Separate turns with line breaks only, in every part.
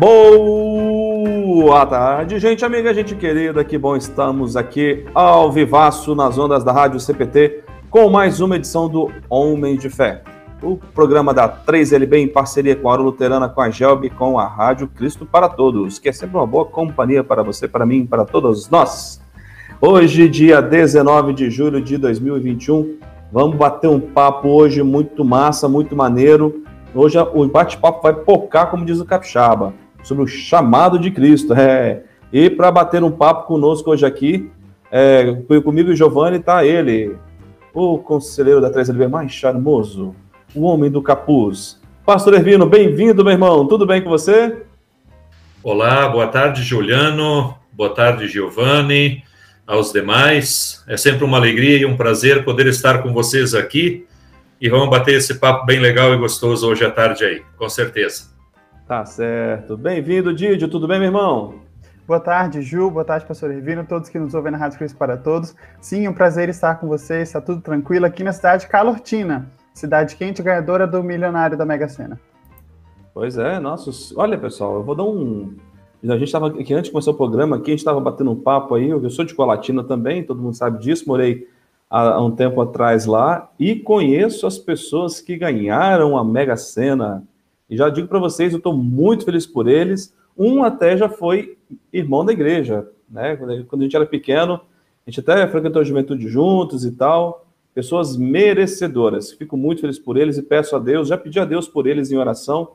Boa tarde, gente amiga, gente querida, que bom estamos aqui ao vivaço nas ondas da Rádio CPT com mais uma edição do Homem de Fé, o programa da 3LB em parceria com a Hora Luterana, com a Gelb e com a Rádio Cristo para Todos, que é sempre uma boa companhia para você, para mim, para todos nós. Hoje, dia 19 de julho de 2021, vamos bater um papo hoje muito massa, muito maneiro. Hoje o bate-papo vai pocar, como diz o Capixaba sobre o chamado de Cristo. É. E para bater um papo conosco hoje aqui, é, comigo e Giovanni está ele, o conselheiro da 3LB mais charmoso, o homem do capuz. Pastor Ervino, bem-vindo, meu irmão. Tudo bem com você?
Olá, boa tarde, Juliano. Boa tarde, Giovanni. Aos demais. É sempre uma alegria e um prazer poder estar com vocês aqui. E vamos bater esse papo bem legal e gostoso hoje à tarde aí, com certeza.
Tá certo. Bem-vindo, Didio. Tudo bem, meu irmão?
Boa tarde, Ju. Boa tarde, pastor Ervino. Todos que nos ouvem na Rádio Cristo para Todos. Sim, um prazer estar com vocês. Está tudo tranquilo aqui na cidade de Calortina, cidade quente, ganhadora do milionário da Mega Sena.
Pois é, nossa. Olha, pessoal, eu vou dar um. A gente estava aqui antes de começar o programa, aqui a gente estava batendo um papo aí. Eu sou de Colatina também, todo mundo sabe disso. Morei há um tempo atrás lá e conheço as pessoas que ganharam a Mega Sena e já digo para vocês, eu estou muito feliz por eles. Um até já foi irmão da igreja, né? Quando a gente era pequeno, a gente até frequentou a juventude juntos e tal. Pessoas merecedoras. Fico muito feliz por eles e peço a Deus, já pedi a Deus por eles em oração,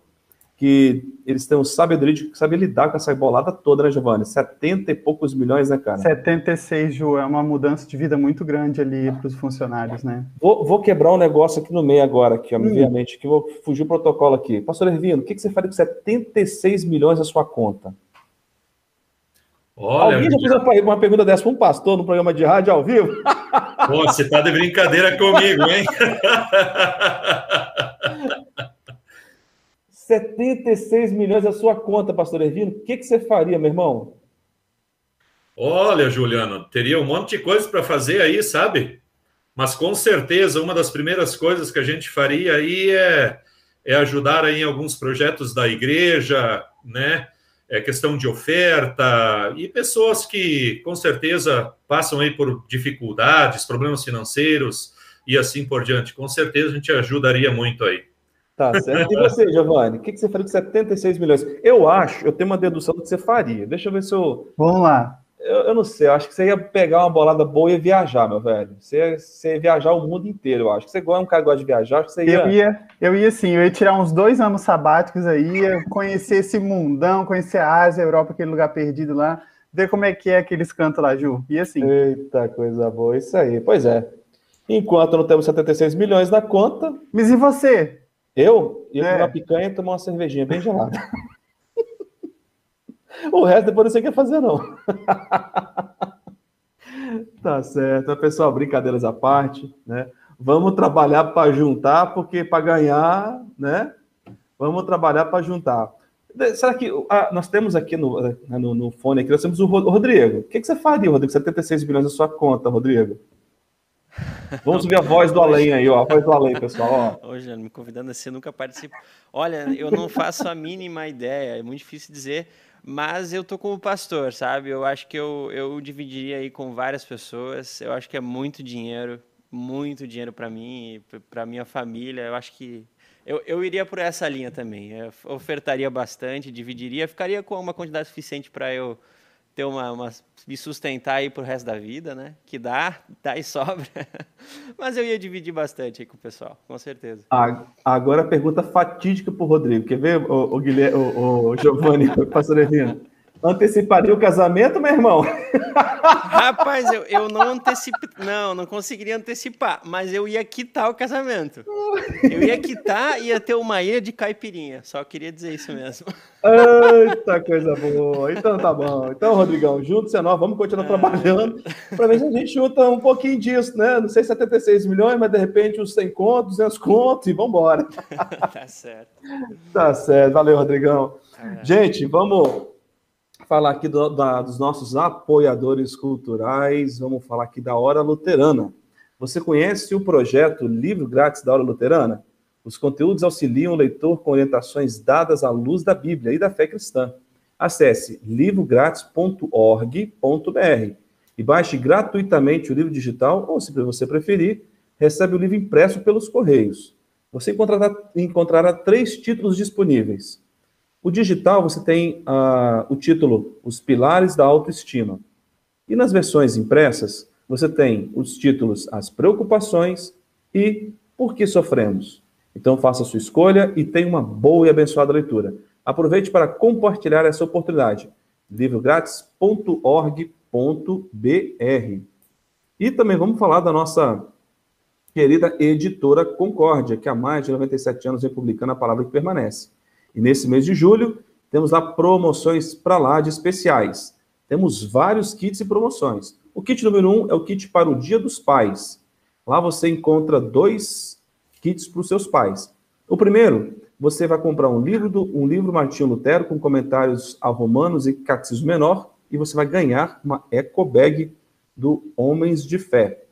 que eles tenham sabedoria de saber lidar com essa bolada toda, né, Giovanni? 70 e poucos milhões, né, cara?
76, Ju, é uma mudança de vida muito grande ali para os funcionários, né?
Vou, vou, quebrar um negócio aqui no meio agora, aqui, obviamente, hum. que vou fugir o protocolo aqui. Pastor Ervino, o que, que você faria com 76 milhões na sua conta? Olha, Alguém já fez uma, uma pergunta dessa para um pastor no programa de rádio ao vivo?
Pô, você tá de brincadeira comigo, hein?
76 milhões na sua conta, pastor Ervino. O que, que você faria, meu irmão?
Olha, Juliano, teria um monte de coisas para fazer aí, sabe? Mas com certeza uma das primeiras coisas que a gente faria aí é, é ajudar aí em alguns projetos da igreja, né? É questão de oferta e pessoas que com certeza passam aí por dificuldades, problemas financeiros e assim por diante. Com certeza a gente ajudaria muito aí.
Tá certo. E você, Giovanni, o que, que você faria com 76 milhões? Eu acho, eu tenho uma dedução do que você faria. Deixa eu ver se eu.
Vamos lá.
Eu, eu não sei, eu acho que você ia pegar uma bolada boa e ia viajar, meu velho. Você ia, você ia viajar o mundo inteiro, eu acho. Você é um cara que gosta de viajar, acho que você
ia... Eu ia, eu ia sim, eu ia tirar uns dois anos sabáticos aí, ia conhecer esse mundão, conhecer a Ásia, a Europa, aquele lugar perdido lá, ver como é que é aqueles cantos lá, Ju. E assim.
Eita, coisa boa, isso aí. Pois é. Enquanto não temos 76 milhões na conta.
Mas e você?
Eu ia é. comer uma picanha e tomar uma cervejinha bem gelada. o resto depois não sei o que fazer, não. tá certo. Pessoal, brincadeiras à parte, né? Vamos trabalhar para juntar, porque para ganhar, né? Vamos trabalhar para juntar. Será que ah, nós temos aqui no, né, no, no, fone aqui, nós temos o Rodrigo. O que, que você faria, Rodrigo? 76 bilhões na sua conta, Rodrigo? Vamos ver a voz do além aí, ó. A voz do além, pessoal.
Hoje, me convidando assim, eu nunca participo. Olha, eu não faço a mínima ideia, é muito difícil dizer, mas eu tô como pastor, sabe? Eu acho que eu, eu dividiria aí com várias pessoas. Eu acho que é muito dinheiro, muito dinheiro para mim, para minha família. Eu acho que eu, eu iria por essa linha também. Eu ofertaria bastante, dividiria, ficaria com uma quantidade suficiente para eu ter uma, uma, me sustentar aí pro resto da vida, né? Que dá, dá e sobra. Mas eu ia dividir bastante aí com o pessoal, com certeza.
Agora a pergunta fatídica pro Rodrigo. Quer ver, o, o Guilherme, o, o Giovanni, pastor? Anteciparia o casamento, meu irmão?
Rapaz, eu, eu não antecipo, não, não conseguiria antecipar, mas eu ia quitar o casamento. Eu ia quitar e ia ter uma ilha de caipirinha. Só queria dizer isso mesmo.
Eita, coisa boa. Então tá bom. Então, Rodrigão, junto-se a nós, vamos continuar é... trabalhando para ver se a gente junta um pouquinho disso, né? Não sei 76 milhões, mas de repente uns 100 contos, 200 contos e vamos embora.
tá certo.
Tá certo. Valeu, Rodrigão. É. Gente, vamos falar aqui do, da, dos nossos apoiadores culturais, vamos falar aqui da Hora Luterana. Você conhece o projeto Livro Grátis da Hora Luterana? Os conteúdos auxiliam o leitor com orientações dadas à luz da Bíblia e da fé cristã. Acesse livrográtis.org.br e baixe gratuitamente o livro digital, ou se você preferir, recebe o livro impresso pelos correios. Você encontrará, encontrará três títulos disponíveis. O digital, você tem uh, o título Os Pilares da Autoestima. E nas versões impressas, você tem os títulos As Preocupações e Por que Sofremos. Então faça a sua escolha e tenha uma boa e abençoada leitura. Aproveite para compartilhar essa oportunidade. livrográtis.org.br E também vamos falar da nossa querida editora Concórdia, que há mais de 97 anos vem publicando a palavra que permanece. E nesse mês de julho, temos lá promoções para lá de especiais. Temos vários kits e promoções. O kit número um é o kit para o Dia dos Pais. Lá você encontra dois kits para os seus pais. O primeiro, você vai comprar um livro do um livro Martinho Lutero com comentários a Romanos e Catecismo Menor e você vai ganhar uma eco bag do Homens de Fé.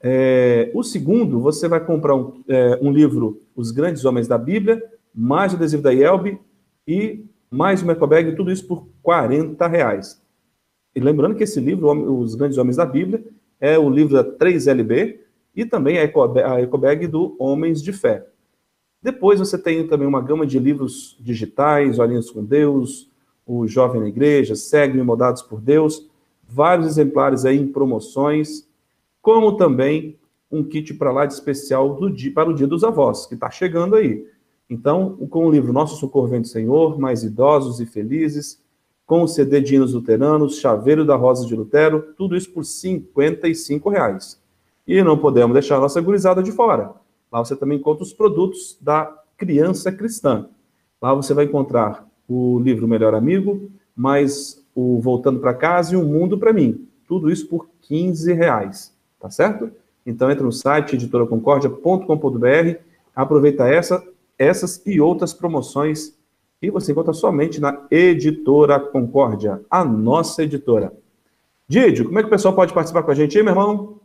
É, o segundo, você vai comprar um, é, um, livro Os Grandes Homens da Bíblia, mais o adesivo da IELB e mais uma eco bag, tudo isso por 40 reais. E lembrando que esse livro, Os Grandes Homens da Bíblia, é o livro da 3LB e também a ecobag do Homens de Fé. Depois você tem também uma gama de livros digitais, Olhinhos com Deus, O Jovem na Igreja, Segue-me Moldados por Deus, vários exemplares aí em promoções, como também um kit para lá de especial do dia, para o Dia dos Avós, que está chegando aí. Então, com o livro Nosso Socorro Vem do Senhor, Mais Idosos e Felizes, com o CD de hinos luteranos, Chaveiro da Rosa de Lutero, tudo isso por 55 reais. E não podemos deixar a nossa gurizada de fora. Lá você também encontra os produtos da criança cristã. Lá você vai encontrar o livro Melhor Amigo, mais o Voltando para Casa e o Mundo para Mim. Tudo isso por 15 reais, tá certo? Então entra no site editoraconcordia.com.br, aproveita essa, essas e outras promoções e você encontra somente na Editora Concórdia, a nossa editora. Didio, como é que o pessoal pode participar com a gente aí, meu irmão?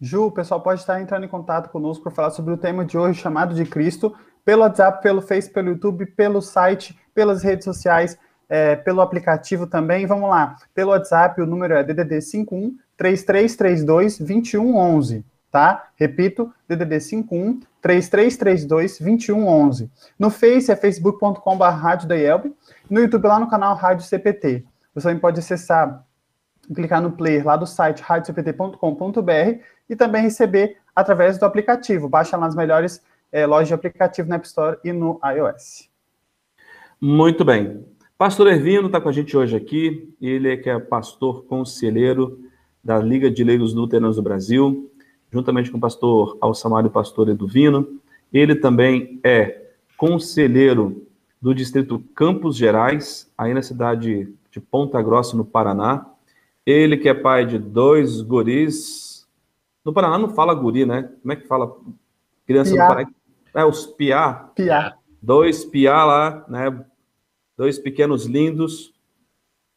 Ju, o pessoal pode estar entrando em contato conosco para falar sobre o tema de hoje, chamado de Cristo, pelo WhatsApp, pelo Face, pelo YouTube, pelo site, pelas redes sociais, é, pelo aplicativo também. Vamos lá. Pelo WhatsApp, o número é DDD 51 3332 2111, tá? Repito, DDD 51 3332 2111. No Face é facebook.com.br. No YouTube, lá no canal Rádio CPT. Você também pode acessar, clicar no player lá do site radiocpt.com.br e também receber através do aplicativo. Baixa lá nas melhores é, lojas de aplicativo na App Store e no iOS.
Muito bem. Pastor Ervino está com a gente hoje aqui. Ele é que é pastor conselheiro da Liga de Leigos Luteranos do Brasil, juntamente com o pastor Alçamar e o pastor Eduvino. Ele também é conselheiro do distrito Campos Gerais, aí na cidade de Ponta Grossa, no Paraná. Ele que é pai de dois guris, no Paraná não fala guri, né? Como é que fala? Criança piá. no Paraná. É, os piá.
Piá.
Dois piá lá, né? Dois pequenos lindos.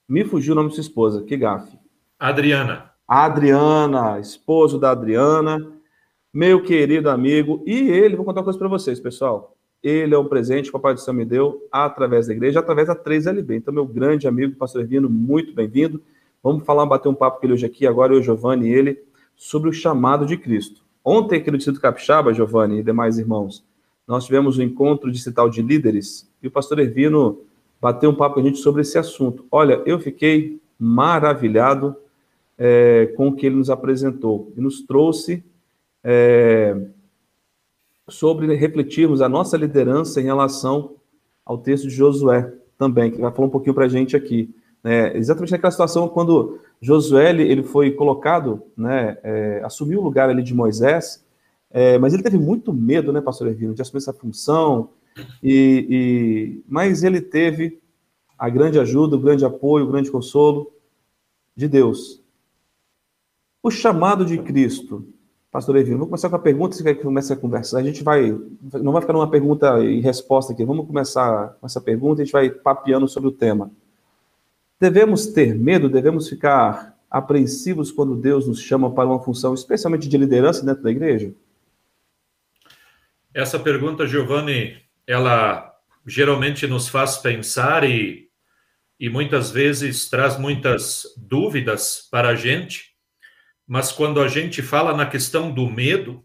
Me fugiu o nome de sua esposa. Que gafe.
Adriana.
Adriana, esposo da Adriana, meu querido amigo. E ele, vou contar uma coisa para vocês, pessoal. Ele é um presente que o Papai do Céu me deu através da igreja, através da 3LB. Então, meu grande amigo, pastor Vino, muito bem-vindo. Vamos falar, bater um papo com ele hoje aqui, agora eu, Giovanni e ele sobre o chamado de Cristo. Ontem, aqui no Distrito Capixaba, Giovanni e demais irmãos, nós tivemos um encontro distrital de líderes e o pastor Ervino bateu um papo com a gente sobre esse assunto. Olha, eu fiquei maravilhado é, com o que ele nos apresentou e nos trouxe é, sobre refletirmos a nossa liderança em relação ao texto de Josué também, que vai falar um pouquinho para a gente aqui. Né? Exatamente naquela situação quando Josué ele foi colocado, né, é, assumiu o lugar ali de Moisés, é, mas ele teve muito medo, né, pastor Ervino, de assumir essa função, e, e, mas ele teve a grande ajuda, o grande apoio, o grande consolo de Deus. O chamado de Cristo, pastor Ervino, vamos começar com a pergunta, você quer que comece a conversar? A gente vai, não vai ficar numa pergunta e resposta aqui, vamos começar com essa pergunta, a gente vai papeando sobre o tema. Devemos ter medo, devemos ficar apreensivos quando Deus nos chama para uma função, especialmente de liderança dentro da igreja?
Essa pergunta, Giovanni, ela geralmente nos faz pensar e, e muitas vezes traz muitas dúvidas para a gente, mas quando a gente fala na questão do medo,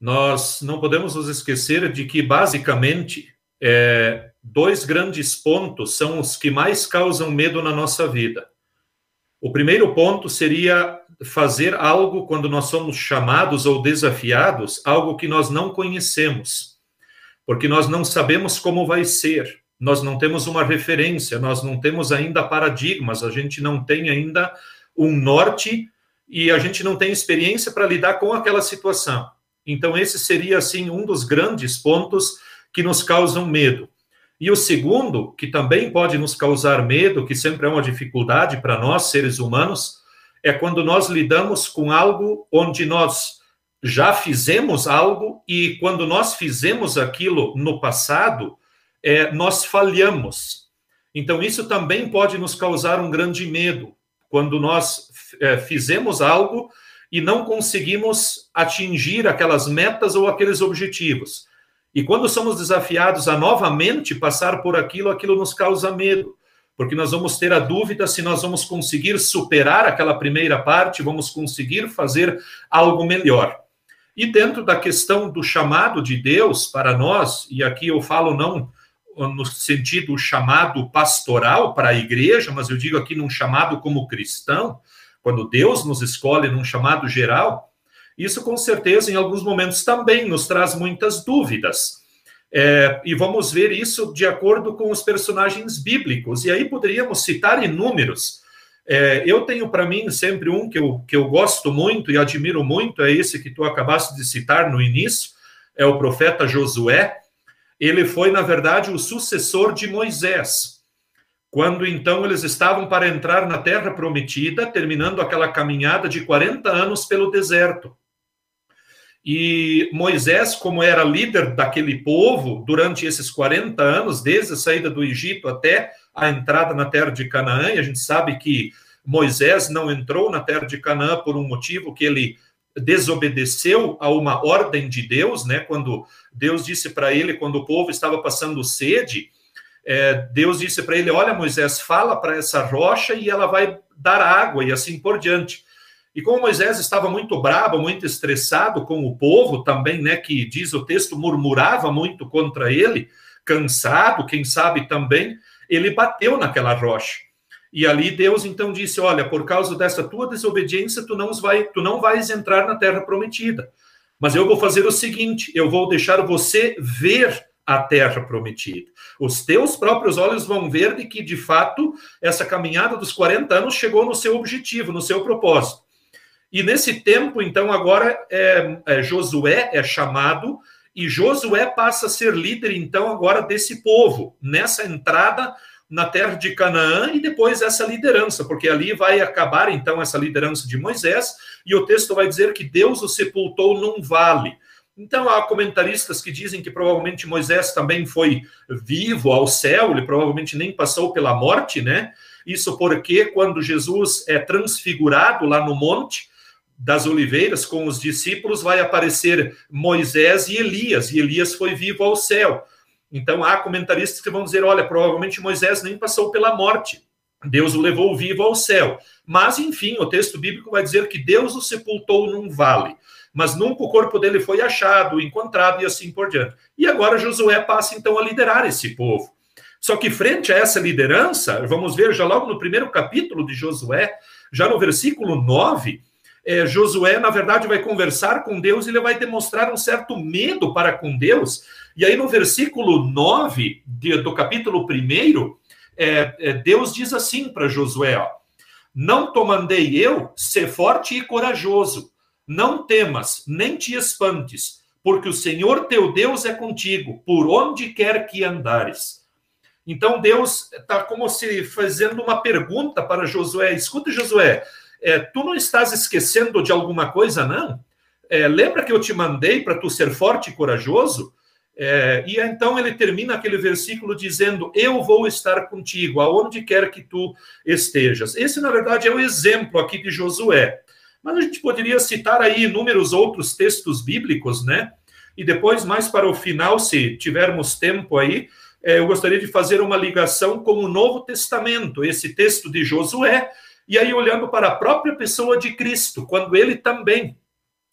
nós não podemos nos esquecer de que, basicamente, é, dois grandes pontos são os que mais causam medo na nossa vida. O primeiro ponto seria fazer algo quando nós somos chamados ou desafiados, algo que nós não conhecemos, porque nós não sabemos como vai ser, nós não temos uma referência, nós não temos ainda paradigmas, a gente não tem ainda um norte e a gente não tem experiência para lidar com aquela situação. Então, esse seria, assim, um dos grandes pontos que nos causam medo. E o segundo, que também pode nos causar medo, que sempre é uma dificuldade para nós, seres humanos, é quando nós lidamos com algo onde nós já fizemos algo e quando nós fizemos aquilo no passado, é, nós falhamos. Então, isso também pode nos causar um grande medo, quando nós é, fizemos algo e não conseguimos atingir aquelas metas ou aqueles objetivos. E quando somos desafiados a novamente passar por aquilo, aquilo nos causa medo porque nós vamos ter a dúvida se nós vamos conseguir superar aquela primeira parte, vamos conseguir fazer algo melhor. E dentro da questão do chamado de Deus para nós, e aqui eu falo não no sentido chamado pastoral para a igreja, mas eu digo aqui num chamado como cristão, quando Deus nos escolhe num chamado geral, isso com certeza em alguns momentos também nos traz muitas dúvidas. É, e vamos ver isso de acordo com os personagens bíblicos. E aí poderíamos citar inúmeros. É, eu tenho para mim sempre um que eu, que eu gosto muito e admiro muito, é esse que tu acabaste de citar no início, é o profeta Josué. Ele foi, na verdade, o sucessor de Moisés. Quando então eles estavam para entrar na terra prometida, terminando aquela caminhada de 40 anos pelo deserto. E Moisés, como era líder daquele povo durante esses 40 anos, desde a saída do Egito até a entrada na terra de Canaã, e a gente sabe que Moisés não entrou na terra de Canaã por um motivo que ele desobedeceu a uma ordem de Deus, né? Quando Deus disse para ele, quando o povo estava passando sede, é, Deus disse para ele: Olha, Moisés, fala para essa rocha e ela vai dar água, e assim por diante. E como Moisés estava muito bravo, muito estressado com o povo também, né, que diz o texto, murmurava muito contra ele, cansado, quem sabe também, ele bateu naquela rocha. E ali Deus então disse: Olha, por causa dessa tua desobediência, tu não, vai, tu não vais entrar na terra prometida. Mas eu vou fazer o seguinte: eu vou deixar você ver a terra prometida. Os teus próprios olhos vão ver de que, de fato, essa caminhada dos 40 anos chegou no seu objetivo, no seu propósito. E nesse tempo, então, agora é, é, Josué é chamado e Josué passa a ser líder, então, agora desse povo, nessa entrada na terra de Canaã e depois essa liderança, porque ali vai acabar, então, essa liderança de Moisés e o texto vai dizer que Deus o sepultou num vale. Então, há comentaristas que dizem que provavelmente Moisés também foi vivo ao céu, ele provavelmente nem passou pela morte, né? Isso porque quando Jesus é transfigurado lá no monte, das oliveiras com os discípulos vai aparecer Moisés e Elias, e Elias foi vivo ao céu. Então há comentaristas que vão dizer: olha, provavelmente Moisés nem passou pela morte. Deus o levou vivo ao céu. Mas, enfim, o texto bíblico vai dizer que Deus o sepultou num vale. Mas nunca o corpo dele foi achado, encontrado e assim por diante. E agora Josué passa então a liderar esse povo. Só que, frente a essa liderança, vamos ver já logo no primeiro capítulo de Josué, já no versículo 9, é, Josué, na verdade, vai conversar com Deus e ele vai demonstrar um certo medo para com Deus. E aí, no versículo 9 de, do capítulo 1, é, é, Deus diz assim para Josué: ó, Não te mandei eu ser forte e corajoso, não temas, nem te espantes, porque o Senhor teu Deus é contigo, por onde quer que andares. Então Deus está como se fazendo uma pergunta para Josué: escuta, Josué, é, tu não estás esquecendo de alguma coisa, não? É, lembra que eu te mandei para tu ser forte e corajoso? É, e então ele termina aquele versículo dizendo: Eu vou estar contigo, aonde quer que tu estejas. Esse, na verdade, é o exemplo aqui de Josué. Mas a gente poderia citar aí inúmeros outros textos bíblicos, né? E depois, mais para o final, se tivermos tempo aí, é, eu gostaria de fazer uma ligação com o Novo Testamento, esse texto de Josué, e aí olhando para a própria pessoa de Cristo, quando ele também,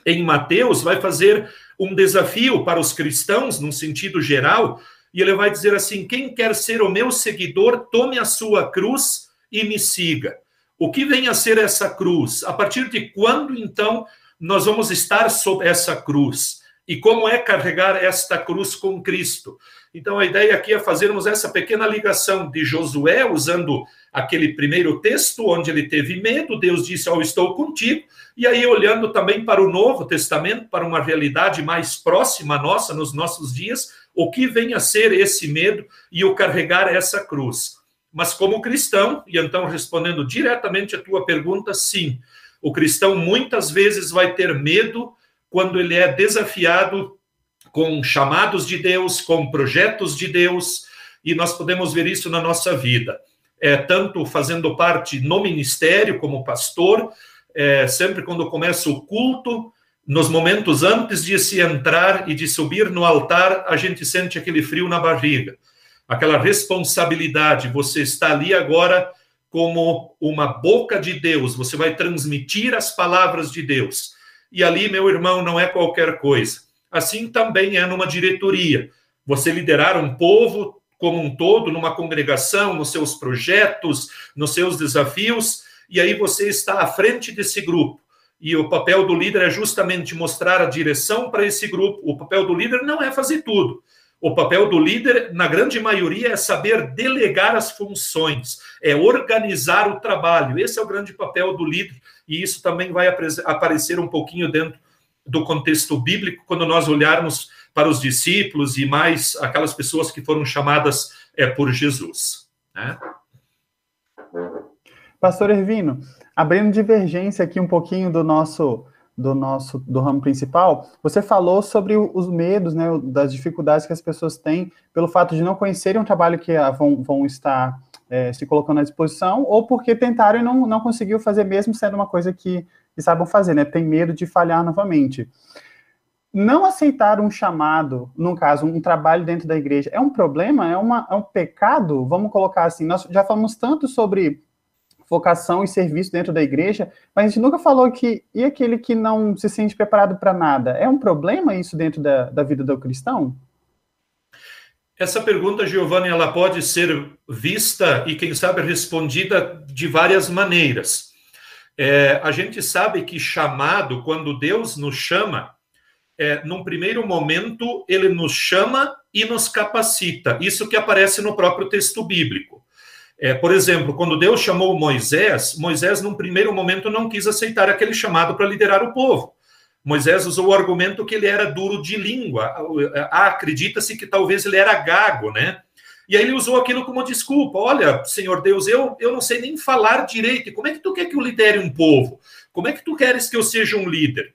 em Mateus, vai fazer um desafio para os cristãos, num sentido geral, e ele vai dizer assim: quem quer ser o meu seguidor, tome a sua cruz e me siga. O que vem a ser essa cruz? A partir de quando, então, nós vamos estar sob essa cruz? E como é carregar esta cruz com Cristo? Então, a ideia aqui é fazermos essa pequena ligação de Josué, usando aquele primeiro texto, onde ele teve medo, Deus disse: oh, Estou contigo. E aí, olhando também para o Novo Testamento, para uma realidade mais próxima nossa, nos nossos dias, o que vem a ser esse medo e o carregar essa cruz. Mas, como cristão, e então respondendo diretamente a tua pergunta, sim, o cristão muitas vezes vai ter medo quando ele é desafiado com chamados de Deus, com projetos de Deus, e nós podemos ver isso na nossa vida. É, tanto fazendo parte no ministério como pastor, é, sempre quando começa o culto, nos momentos antes de se entrar e de subir no altar, a gente sente aquele frio na barriga, aquela responsabilidade. Você está ali agora como uma boca de Deus, você vai transmitir as palavras de Deus. E ali, meu irmão, não é qualquer coisa. Assim também é numa diretoria. Você liderar um povo como um todo, numa congregação, nos seus projetos, nos seus desafios, e aí você está à frente desse grupo. E o papel do líder é justamente mostrar a direção para esse grupo. O papel do líder não é fazer tudo. O papel do líder, na grande maioria, é saber delegar as funções, é organizar o trabalho. Esse é o grande papel do líder, e isso também vai aparecer um pouquinho dentro do contexto bíblico, quando nós olharmos para os discípulos e mais aquelas pessoas que foram chamadas é, por Jesus. Né?
Pastor Ervino, abrindo divergência aqui um pouquinho do nosso do nosso do ramo principal, você falou sobre os medos, né, das dificuldades que as pessoas têm pelo fato de não conhecerem um trabalho que vão, vão estar é, se colocando à disposição, ou porque tentaram e não, não conseguiu fazer mesmo sendo uma coisa que que saibam fazer, né? Tem medo de falhar novamente. Não aceitar um chamado, no caso, um trabalho dentro da igreja, é um problema? É, uma, é um pecado? Vamos colocar assim. Nós já falamos tanto sobre vocação e serviço dentro da igreja, mas a gente nunca falou que e aquele que não se sente preparado para nada? É um problema isso dentro da, da vida do cristão?
Essa pergunta, Giovanni, ela pode ser vista e, quem sabe, respondida de várias maneiras. É, a gente sabe que chamado, quando Deus nos chama, é, num primeiro momento, ele nos chama e nos capacita. Isso que aparece no próprio texto bíblico. É, por exemplo, quando Deus chamou Moisés, Moisés, num primeiro momento, não quis aceitar aquele chamado para liderar o povo. Moisés usou o argumento que ele era duro de língua. Acredita-se que talvez ele era gago, né? E aí ele usou aquilo como desculpa. Olha, Senhor Deus, eu, eu não sei nem falar direito. Como é que tu quer que eu lidere um povo? Como é que tu queres que eu seja um líder?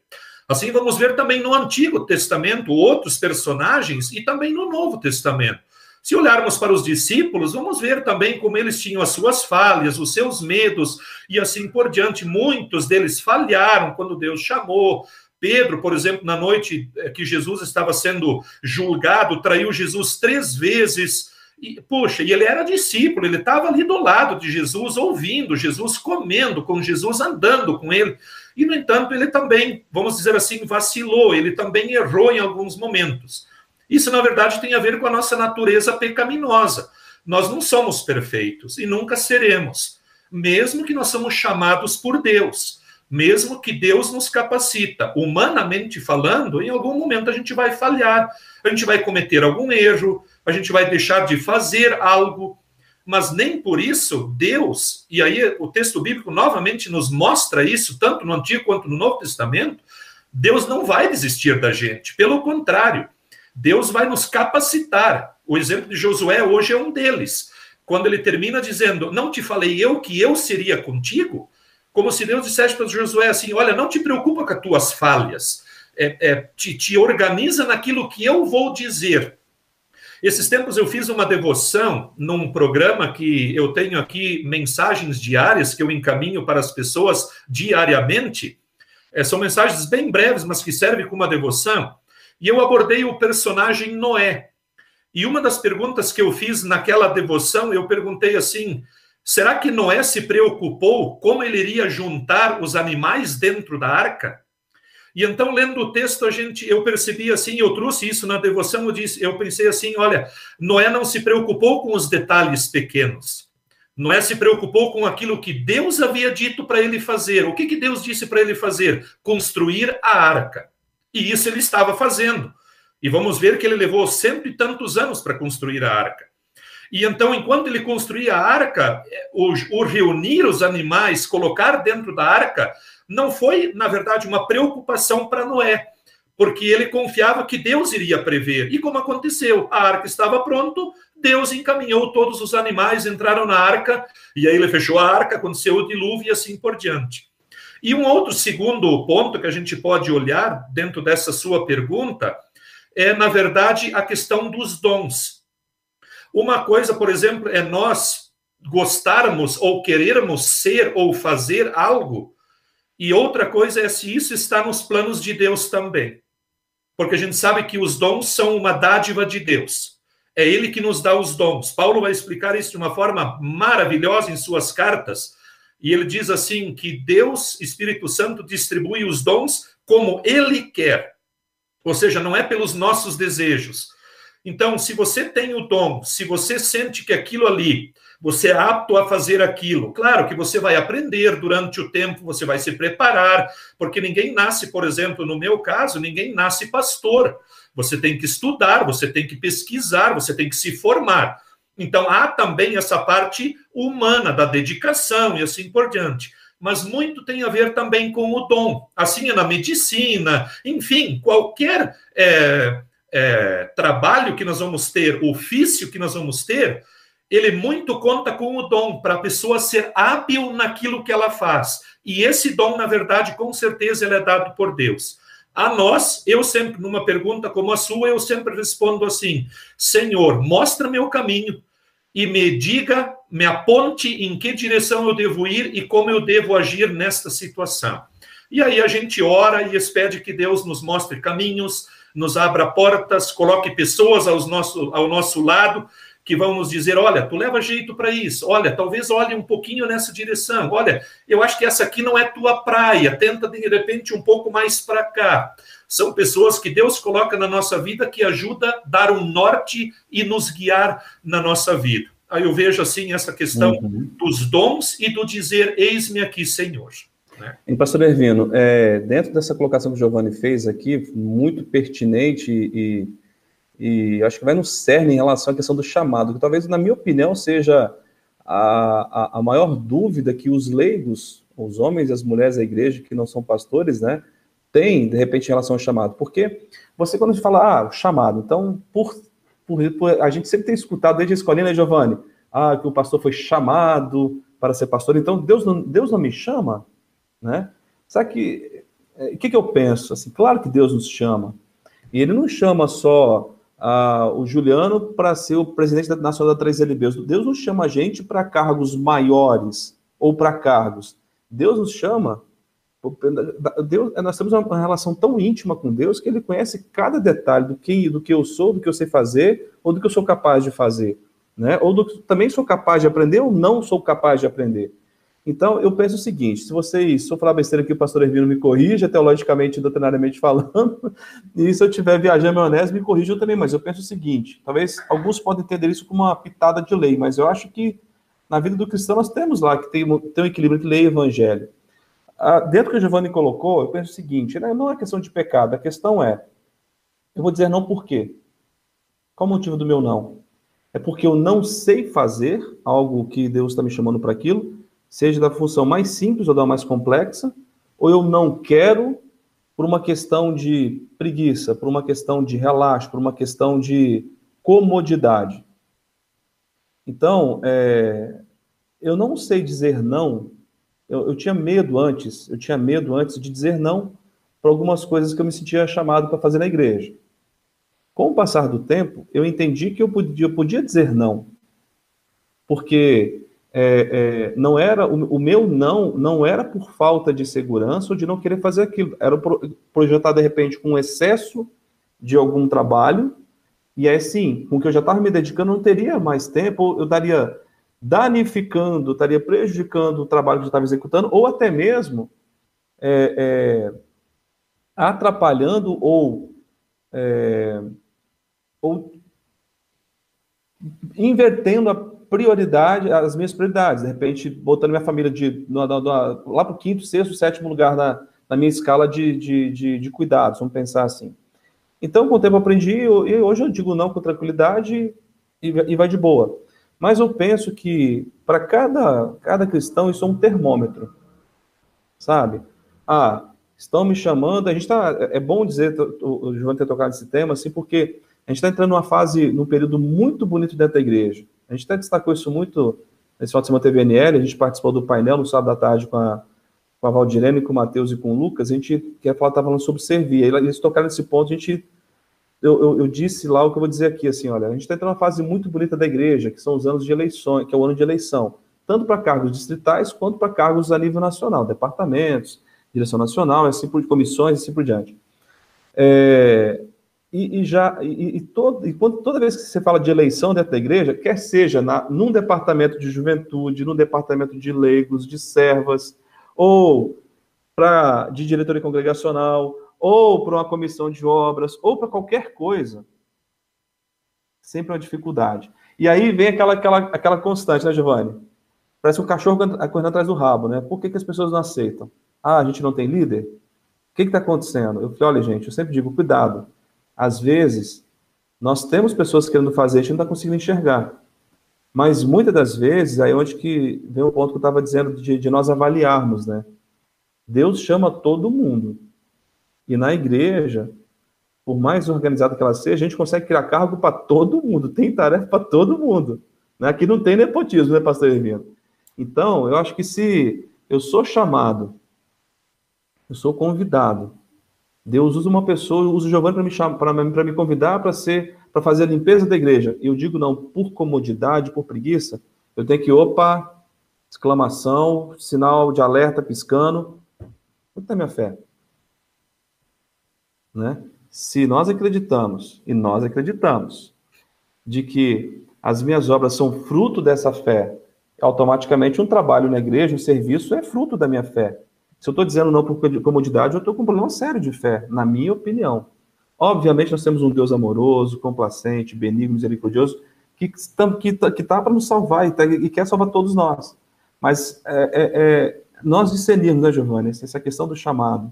Assim vamos ver também no Antigo Testamento outros personagens e também no Novo Testamento. Se olharmos para os discípulos, vamos ver também como eles tinham as suas falhas, os seus medos e assim por diante. Muitos deles falharam quando Deus chamou. Pedro, por exemplo, na noite que Jesus estava sendo julgado, traiu Jesus três vezes. E, poxa, e ele era discípulo, ele estava ali do lado de Jesus, ouvindo Jesus, comendo com Jesus, andando com ele. E, no entanto, ele também, vamos dizer assim, vacilou, ele também errou em alguns momentos. Isso, na verdade, tem a ver com a nossa natureza pecaminosa. Nós não somos perfeitos e nunca seremos, mesmo que nós somos chamados por Deus, mesmo que Deus nos capacita. Humanamente falando, em algum momento a gente vai falhar, a gente vai cometer algum erro, a gente vai deixar de fazer algo, mas nem por isso Deus, e aí o texto bíblico novamente nos mostra isso, tanto no Antigo quanto no Novo Testamento, Deus não vai desistir da gente, pelo contrário, Deus vai nos capacitar. O exemplo de Josué hoje é um deles. Quando ele termina dizendo: Não te falei eu que eu seria contigo? Como se Deus dissesse para Josué assim: Olha, não te preocupa com as tuas falhas, é, é, te, te organiza naquilo que eu vou dizer. Esses tempos eu fiz uma devoção num programa que eu tenho aqui mensagens diárias que eu encaminho para as pessoas diariamente. É, são mensagens bem breves, mas que servem como uma devoção. E eu abordei o personagem Noé. E uma das perguntas que eu fiz naquela devoção, eu perguntei assim: será que Noé se preocupou como ele iria juntar os animais dentro da arca? E então, lendo o texto, a gente, eu percebi assim, eu trouxe isso na devoção, eu, disse, eu pensei assim: olha, Noé não se preocupou com os detalhes pequenos. Noé se preocupou com aquilo que Deus havia dito para ele fazer. O que, que Deus disse para ele fazer? Construir a arca. E isso ele estava fazendo. E vamos ver que ele levou cento e tantos anos para construir a arca. E então, enquanto ele construía a arca, o, o, reunir os animais, colocar dentro da arca, não foi, na verdade, uma preocupação para Noé, porque ele confiava que Deus iria prever. E como aconteceu, a arca estava pronta, Deus encaminhou todos os animais, entraram na arca, e aí ele fechou a arca, aconteceu o dilúvio e assim por diante. E um outro segundo ponto que a gente pode olhar dentro dessa sua pergunta é, na verdade, a questão dos dons. Uma coisa, por exemplo, é nós gostarmos ou querermos ser ou fazer algo, e outra coisa é se isso está nos planos de Deus também. Porque a gente sabe que os dons são uma dádiva de Deus. É Ele que nos dá os dons. Paulo vai explicar isso de uma forma maravilhosa em suas cartas. E ele diz assim: que Deus, Espírito Santo, distribui os dons como Ele quer. Ou seja, não é pelos nossos desejos. Então, se você tem o dom, se você sente que aquilo ali, você é apto a fazer aquilo, claro que você vai aprender durante o tempo, você vai se preparar, porque ninguém nasce, por exemplo, no meu caso, ninguém nasce pastor. Você tem que estudar, você tem que pesquisar, você tem que se formar. Então, há também essa parte humana da dedicação e assim por diante mas muito tem a ver também com o dom. Assim é na medicina, enfim, qualquer é, é, trabalho que nós vamos ter, ofício que nós vamos ter, ele muito conta com o dom para a pessoa ser hábil naquilo que ela faz. E esse dom, na verdade, com certeza, ele é dado por Deus. A nós, eu sempre, numa pergunta como a sua, eu sempre respondo assim: Senhor, mostra-me o caminho e me diga, me aponte em que direção eu devo ir e como eu devo agir nesta situação. E aí a gente ora e pede que Deus nos mostre caminhos, nos abra portas, coloque pessoas ao nosso, ao nosso lado que vão nos dizer: olha, tu leva jeito para isso, olha, talvez olhe um pouquinho nessa direção, olha, eu acho que essa aqui não é tua praia, tenta de repente um pouco mais para cá. São pessoas que Deus coloca na nossa vida que ajuda a dar um norte e nos guiar na nossa vida. Aí eu vejo assim essa questão uhum. dos dons e do dizer: Eis-me aqui, Senhor.
Né? E, pastor Ervino, é, dentro dessa colocação que o Giovanni fez aqui, muito pertinente e, e acho que vai no cerne em relação à questão do chamado, que talvez, na minha opinião, seja a, a, a maior dúvida que os leigos, os homens e as mulheres da igreja que não são pastores, né, tem, de repente, em relação ao chamado. Porque você, quando fala, ah, o chamado, então, por, por, por, a gente sempre tem escutado desde a escolinha, né, Giovanni? Ah, que o pastor foi chamado para ser pastor, então Deus não, Deus não me chama, né? Sabe que, é, o que, que eu penso? Assim, claro que Deus nos chama, e Ele não chama só ah, o Juliano para ser o presidente da Nacional da 3LB, Deus não chama a gente para cargos maiores ou para cargos, Deus nos chama Deus, nós temos uma relação tão íntima com Deus que ele conhece cada detalhe do que, do que eu sou, do que eu sei fazer, ou do que eu sou capaz de fazer, né? Ou do que também sou capaz de aprender ou não sou capaz de aprender. Então, eu penso o seguinte: se vocês, se eu falar besteira aqui, o pastor Hermino me corrija, teologicamente, doutrinariamente falando, e se eu estiver viajando honesto, me corrijam também, mas eu penso o seguinte: talvez alguns podem entender isso como uma pitada de lei, mas eu acho que na vida do cristão nós temos lá que tem, tem um equilíbrio entre lei e evangelho. Ah, dentro que o Giovanni colocou, eu penso o seguinte: né, não é questão de pecado, a questão é, eu vou dizer não por quê? Qual o motivo do meu não? É porque eu não sei fazer algo que Deus está me chamando para aquilo, seja da função mais simples ou da mais complexa, ou eu não quero por uma questão de preguiça, por uma questão de relaxo, por uma questão de comodidade. Então, é, eu não sei dizer não eu, eu, tinha medo antes, eu tinha medo antes de dizer não para algumas coisas que eu me sentia chamado para fazer na igreja. Com o passar do tempo, eu entendi que eu podia, eu podia dizer não, porque é, é, não era o, o, meu não não era por falta de segurança ou de não querer fazer aquilo, era projetado de repente com excesso de algum trabalho, e aí sim, com o que eu já estava me dedicando, não teria mais tempo, eu estaria danificando, estaria prejudicando o trabalho que eu estava executando, ou até mesmo é, é, atrapalhando ou, é, ou invertendo a prioridade, as minhas prioridades, de repente botando minha família de, lá para o quinto, sexto, sétimo lugar na, minha escala de, de, de, de, cuidados, vamos pensar assim. Então, com o tempo aprendi, e hoje eu digo não com tranquilidade e, e vai de boa. Mas eu penso que para cada, cada cristão isso é um termômetro, sabe? Ah, estão me chamando, a gente está, é bom dizer, o João ter tocado esse tema, assim, porque a gente está entrando numa fase, num período muito bonito dentro da igreja. A gente até destacou isso muito nesse final de semana TVNL, a gente participou do painel no sábado à tarde com a, com a Valdirene, com o Matheus e com o Lucas, a gente quer falar, estava falando sobre servir, eles tocaram nesse ponto, a gente, eu, eu, eu, disse lá o que eu vou dizer aqui, assim, olha, a gente está entrando numa fase muito bonita da igreja, que são os anos de eleições, que é o ano de eleição, tanto para cargos distritais quanto para cargos a nível nacional, departamentos, direção nacional, assim por comissões, assim por diante. É, e, e, já e, e, todo, e quando, toda vez que você fala de eleição dentro da igreja, quer seja na, num departamento de juventude, num departamento de leigos, de servas, ou para de diretoria congregacional, ou para uma comissão de obras, ou para qualquer coisa, sempre uma dificuldade. E aí vem aquela, aquela, aquela constante, né, Giovanni? Parece um cachorro correndo atrás do rabo, né? Por que, que as pessoas não aceitam? Ah, a gente não tem líder? O que está acontecendo? Eu falei, olha, gente, eu sempre digo, cuidado às vezes, nós temos pessoas querendo fazer, a gente não está conseguindo enxergar. Mas muitas das vezes, aí é onde que vem o ponto que eu estava dizendo de, de nós avaliarmos, né? Deus chama todo mundo. E na igreja, por mais organizada que ela seja, a gente consegue criar cargo para todo mundo, tem tarefa para todo mundo. Né? Aqui não tem nepotismo, né, pastor Hermino? Então, eu acho que se eu sou chamado, eu sou convidado Deus usa uma pessoa, usa o Giovanni para me chamar, para me convidar para ser, para fazer a limpeza da igreja. Eu digo não por comodidade, por preguiça. Eu tenho que, opa, exclamação, sinal de alerta piscando. Onde está minha fé? Né? Se nós acreditamos, e nós acreditamos, de que as minhas obras são fruto dessa fé, automaticamente um trabalho na igreja, um serviço é fruto da minha fé. Se eu estou dizendo não por comodidade, eu estou com um problema sério de fé, na minha opinião. Obviamente, nós temos um Deus amoroso, complacente, benigno, misericordioso, que está que tá, que tá para nos salvar e, tá, e, quer salvar todos nós. Mas é, é, é, nós discernimos, né, Giovanni, essa questão do chamado.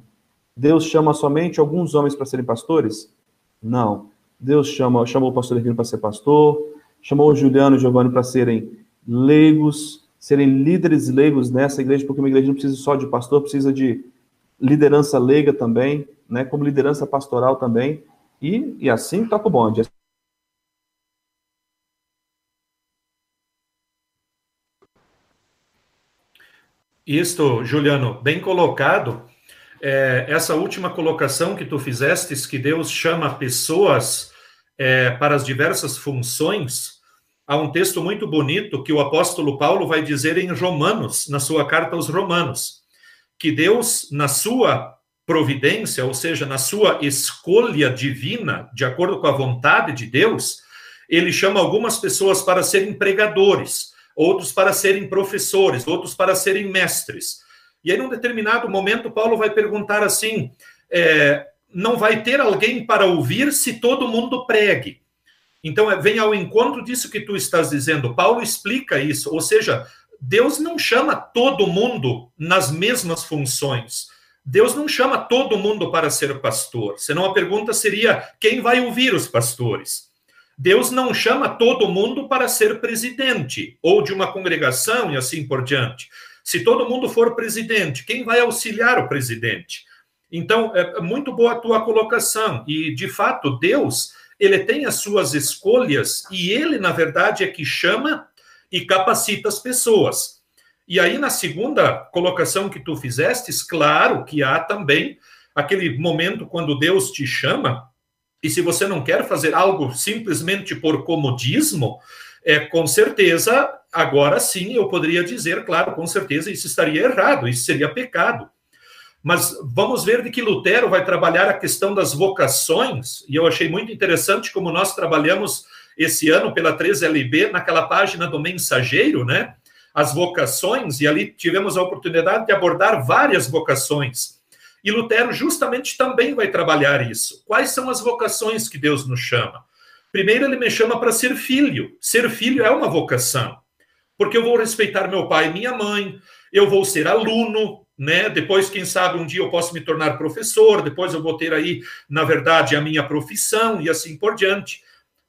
Deus chama somente alguns homens para serem pastores? Não. Deus chama, chamou o pastor Hermínio para ser pastor, chamou o Juliano e o Giovanni para serem leigos, serem líderes leigos nessa igreja, porque uma igreja não precisa só de pastor, precisa de liderança leiga também, né, como liderança pastoral também, e, e assim toca o bonde.
Isto, Juliano, bem colocado. É, essa última colocação que tu fizestes, que Deus chama pessoas é, para as diversas funções, há um texto muito bonito que o apóstolo Paulo vai dizer em Romanos, na sua carta aos Romanos, que Deus, na sua providência, ou seja, na sua escolha divina, de acordo com a vontade de Deus, ele chama algumas pessoas para serem pregadores, outros para serem professores, outros para serem mestres. E aí, num determinado momento, Paulo vai perguntar assim: é, não vai ter alguém para ouvir se todo mundo pregue. Então, é, vem ao encontro disso que tu estás dizendo. Paulo explica isso, ou seja, Deus não chama todo mundo nas mesmas funções. Deus não chama todo mundo para ser pastor. Senão a pergunta seria: quem vai ouvir os pastores? Deus não chama todo mundo para ser presidente ou de uma congregação e assim por diante. Se todo mundo for presidente, quem vai auxiliar o presidente? Então, é muito boa a tua colocação. E, de fato, Deus ele tem as suas escolhas e ele, na verdade, é que chama e capacita as pessoas. E aí, na segunda colocação que tu fizestes, claro que há também aquele momento quando Deus te chama, e se você não quer fazer algo simplesmente por comodismo, é com certeza, agora sim eu poderia dizer, claro, com certeza isso estaria errado, isso seria pecado. Mas vamos ver de que Lutero vai trabalhar a questão das vocações, e eu achei muito interessante como nós trabalhamos esse ano pela 3LB, naquela página do Mensageiro, né? As vocações, e ali tivemos a oportunidade de abordar várias vocações. E Lutero justamente também vai trabalhar isso. Quais são as vocações que Deus nos chama? Primeiro, ele me chama para ser filho. Ser filho é uma vocação. Porque eu vou respeitar meu pai e minha mãe, eu vou ser aluno, né? Depois, quem sabe, um dia eu posso me tornar professor, depois eu vou ter aí, na verdade, a minha profissão e assim por diante.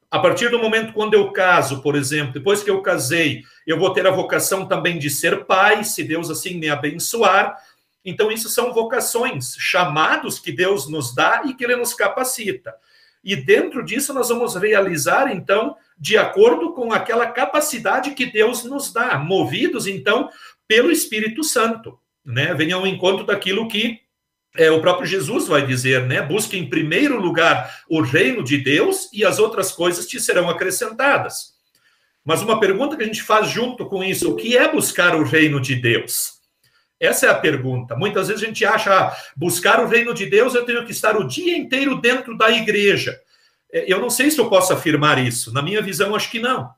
A partir do momento quando eu caso, por exemplo, depois que eu casei, eu vou ter a vocação também de ser pai, se Deus assim me abençoar. Então, isso são vocações, chamados que Deus nos dá e que Ele nos capacita. E dentro disso, nós vamos realizar, então, de acordo com aquela capacidade que Deus nos dá, movidos, então, pelo Espírito Santo. Né? Venha ao encontro daquilo que é, o próprio Jesus vai dizer, né? Busque em primeiro lugar o reino de Deus e as outras coisas te serão acrescentadas. Mas uma pergunta que a gente faz junto com isso: o que é buscar o reino de Deus? Essa é a pergunta. Muitas vezes a gente acha, ah, buscar o reino de Deus, eu tenho que estar o dia inteiro dentro da igreja. É, eu não sei se eu posso afirmar isso. Na minha visão, acho que não.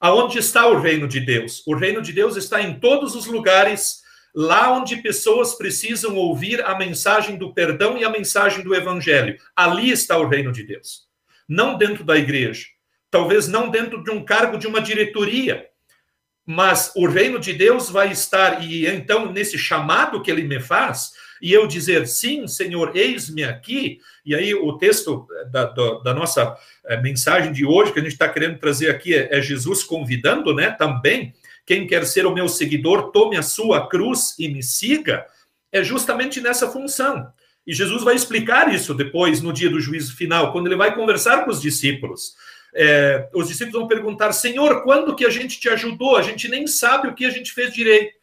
Aonde está o reino de Deus? O reino de Deus está em todos os lugares lá onde pessoas precisam ouvir a mensagem do perdão e a mensagem do evangelho. Ali está o reino de Deus. Não dentro da igreja, talvez não dentro de um cargo de uma diretoria, mas o reino de Deus vai estar, e então, nesse chamado que ele me faz, e eu dizer, sim, Senhor, eis-me aqui, e aí o texto da, da, da nossa eh, mensagem de hoje, que a gente está querendo trazer aqui, é, é Jesus convidando, né, também, quem quer ser o meu seguidor, tome a sua cruz e me siga, é justamente nessa função. E Jesus vai explicar isso depois, no dia do juízo final, quando ele vai conversar com os discípulos. É, os discípulos vão perguntar: Senhor, quando que a gente te ajudou? A gente nem sabe o que a gente fez direito.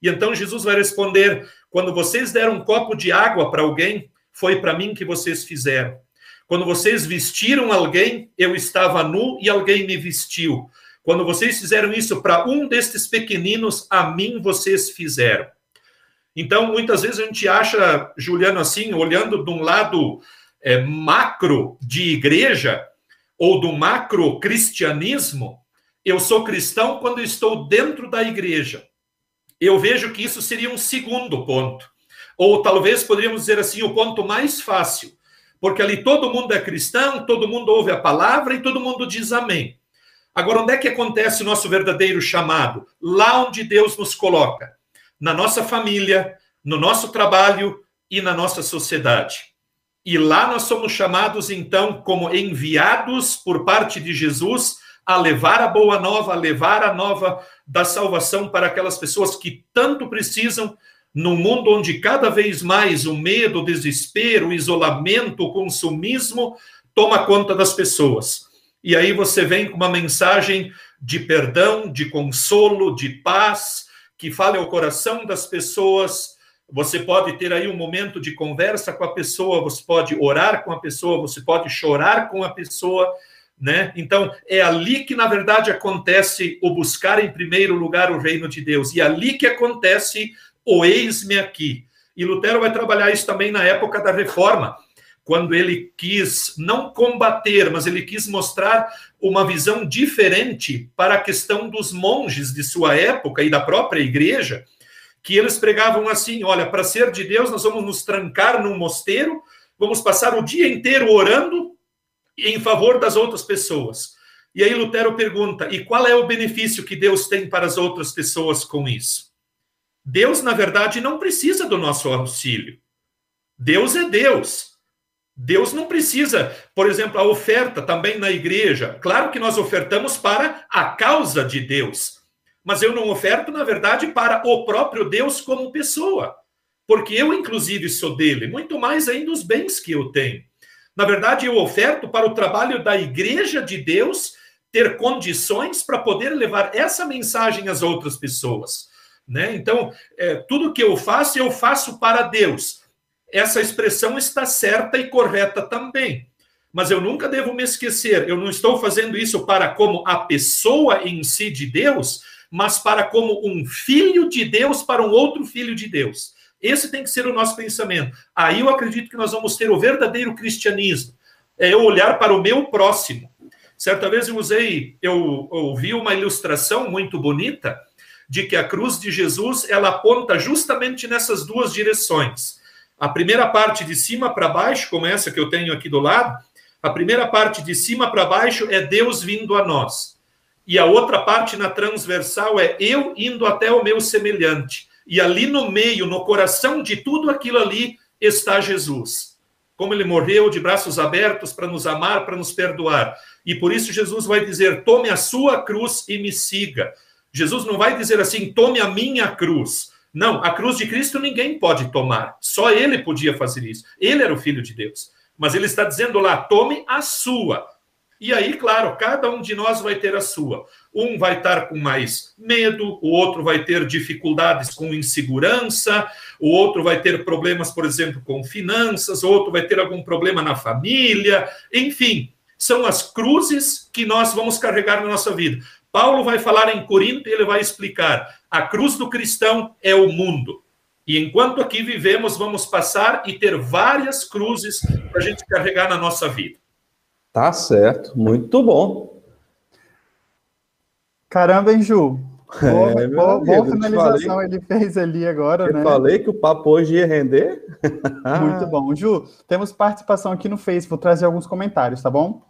E então Jesus vai responder: Quando vocês deram um copo de água para alguém, foi para mim que vocês fizeram. Quando vocês vestiram alguém, eu estava nu e alguém me vestiu. Quando vocês fizeram isso para um destes pequeninos, a mim vocês fizeram. Então, muitas vezes a gente acha, Juliano, assim, olhando de um lado é, macro de igreja, ou do macro cristianismo, eu sou cristão quando estou dentro da igreja. Eu vejo que isso seria um segundo ponto. Ou talvez poderíamos dizer assim, o ponto mais fácil. Porque ali todo mundo é cristão, todo mundo ouve a palavra e todo mundo diz amém. Agora, onde é que acontece o nosso verdadeiro chamado? Lá onde Deus nos coloca, na nossa família, no nosso trabalho e na nossa sociedade. E lá nós somos chamados, então, como enviados por parte de Jesus a levar a boa nova, a levar a nova da salvação para aquelas pessoas que tanto precisam, num mundo onde cada vez mais o medo, o desespero, o isolamento, o consumismo toma conta das pessoas e aí você vem com uma mensagem de perdão, de consolo, de paz, que fale ao coração das pessoas. Você pode ter aí um momento de conversa com a pessoa, você pode orar com a pessoa, você pode chorar com a pessoa, né? Então, é ali que na verdade acontece o buscar em primeiro lugar o reino de Deus, e é ali que acontece o eis-me aqui. E Lutero vai trabalhar isso também na época da reforma quando ele quis não combater, mas ele quis mostrar uma visão diferente para a questão dos monges de sua época e da própria igreja, que eles pregavam assim: olha, para ser de Deus, nós vamos nos trancar num mosteiro, vamos passar o dia inteiro orando em favor das outras pessoas. E aí Lutero pergunta: e qual é o benefício que Deus tem para as outras pessoas com isso? Deus, na verdade, não precisa do nosso auxílio. Deus é Deus. Deus não precisa, por exemplo, a oferta também na igreja. Claro que nós ofertamos para a causa de Deus, mas eu não oferto, na verdade, para o próprio Deus como pessoa, porque eu, inclusive, sou dele, muito mais ainda os bens que eu tenho. Na verdade, eu oferto para o trabalho da igreja de Deus ter condições para poder levar essa mensagem às outras pessoas. Né? Então, é, tudo que eu faço, eu faço para Deus essa expressão está certa e correta também. Mas eu nunca devo me esquecer, eu não estou fazendo isso para como a pessoa em si de Deus, mas para como um filho de Deus para um outro filho de Deus. Esse tem que ser o nosso pensamento. Aí eu acredito que nós vamos ter o verdadeiro cristianismo. É eu olhar para o meu próximo. Certa vez eu usei, eu ouvi uma ilustração muito bonita de que a cruz de Jesus ela aponta justamente nessas duas direções. A primeira parte de cima para baixo, como essa que eu tenho aqui do lado, a primeira parte de cima para baixo é Deus vindo a nós. E a outra parte na transversal é eu indo até o meu semelhante. E ali no meio, no coração de tudo aquilo ali, está Jesus. Como ele morreu de braços abertos para nos amar, para nos perdoar. E por isso Jesus vai dizer: tome a sua cruz e me siga. Jesus não vai dizer assim: tome a minha cruz. Não, a cruz de Cristo ninguém pode tomar. Só ele podia fazer isso. Ele era o filho de Deus. Mas ele está dizendo lá: tome a sua. E aí, claro, cada um de nós vai ter a sua. Um vai estar com mais medo, o outro vai ter dificuldades com insegurança, o outro vai ter problemas, por exemplo, com finanças, o outro vai ter algum problema na família. Enfim, são as cruzes que nós vamos carregar na nossa vida. Paulo vai falar em Corinto e ele vai explicar: a cruz do cristão é o mundo. E enquanto aqui vivemos, vamos passar e ter várias cruzes para a gente carregar na nossa vida.
Tá certo, muito bom.
Caramba, hein, Ju? Boa, é, boa, boa finalização falei, ele fez ali agora,
eu
né?
falei que o papo hoje ia render.
Muito bom. Ju, temos participação aqui no Face, vou trazer alguns comentários, tá bom?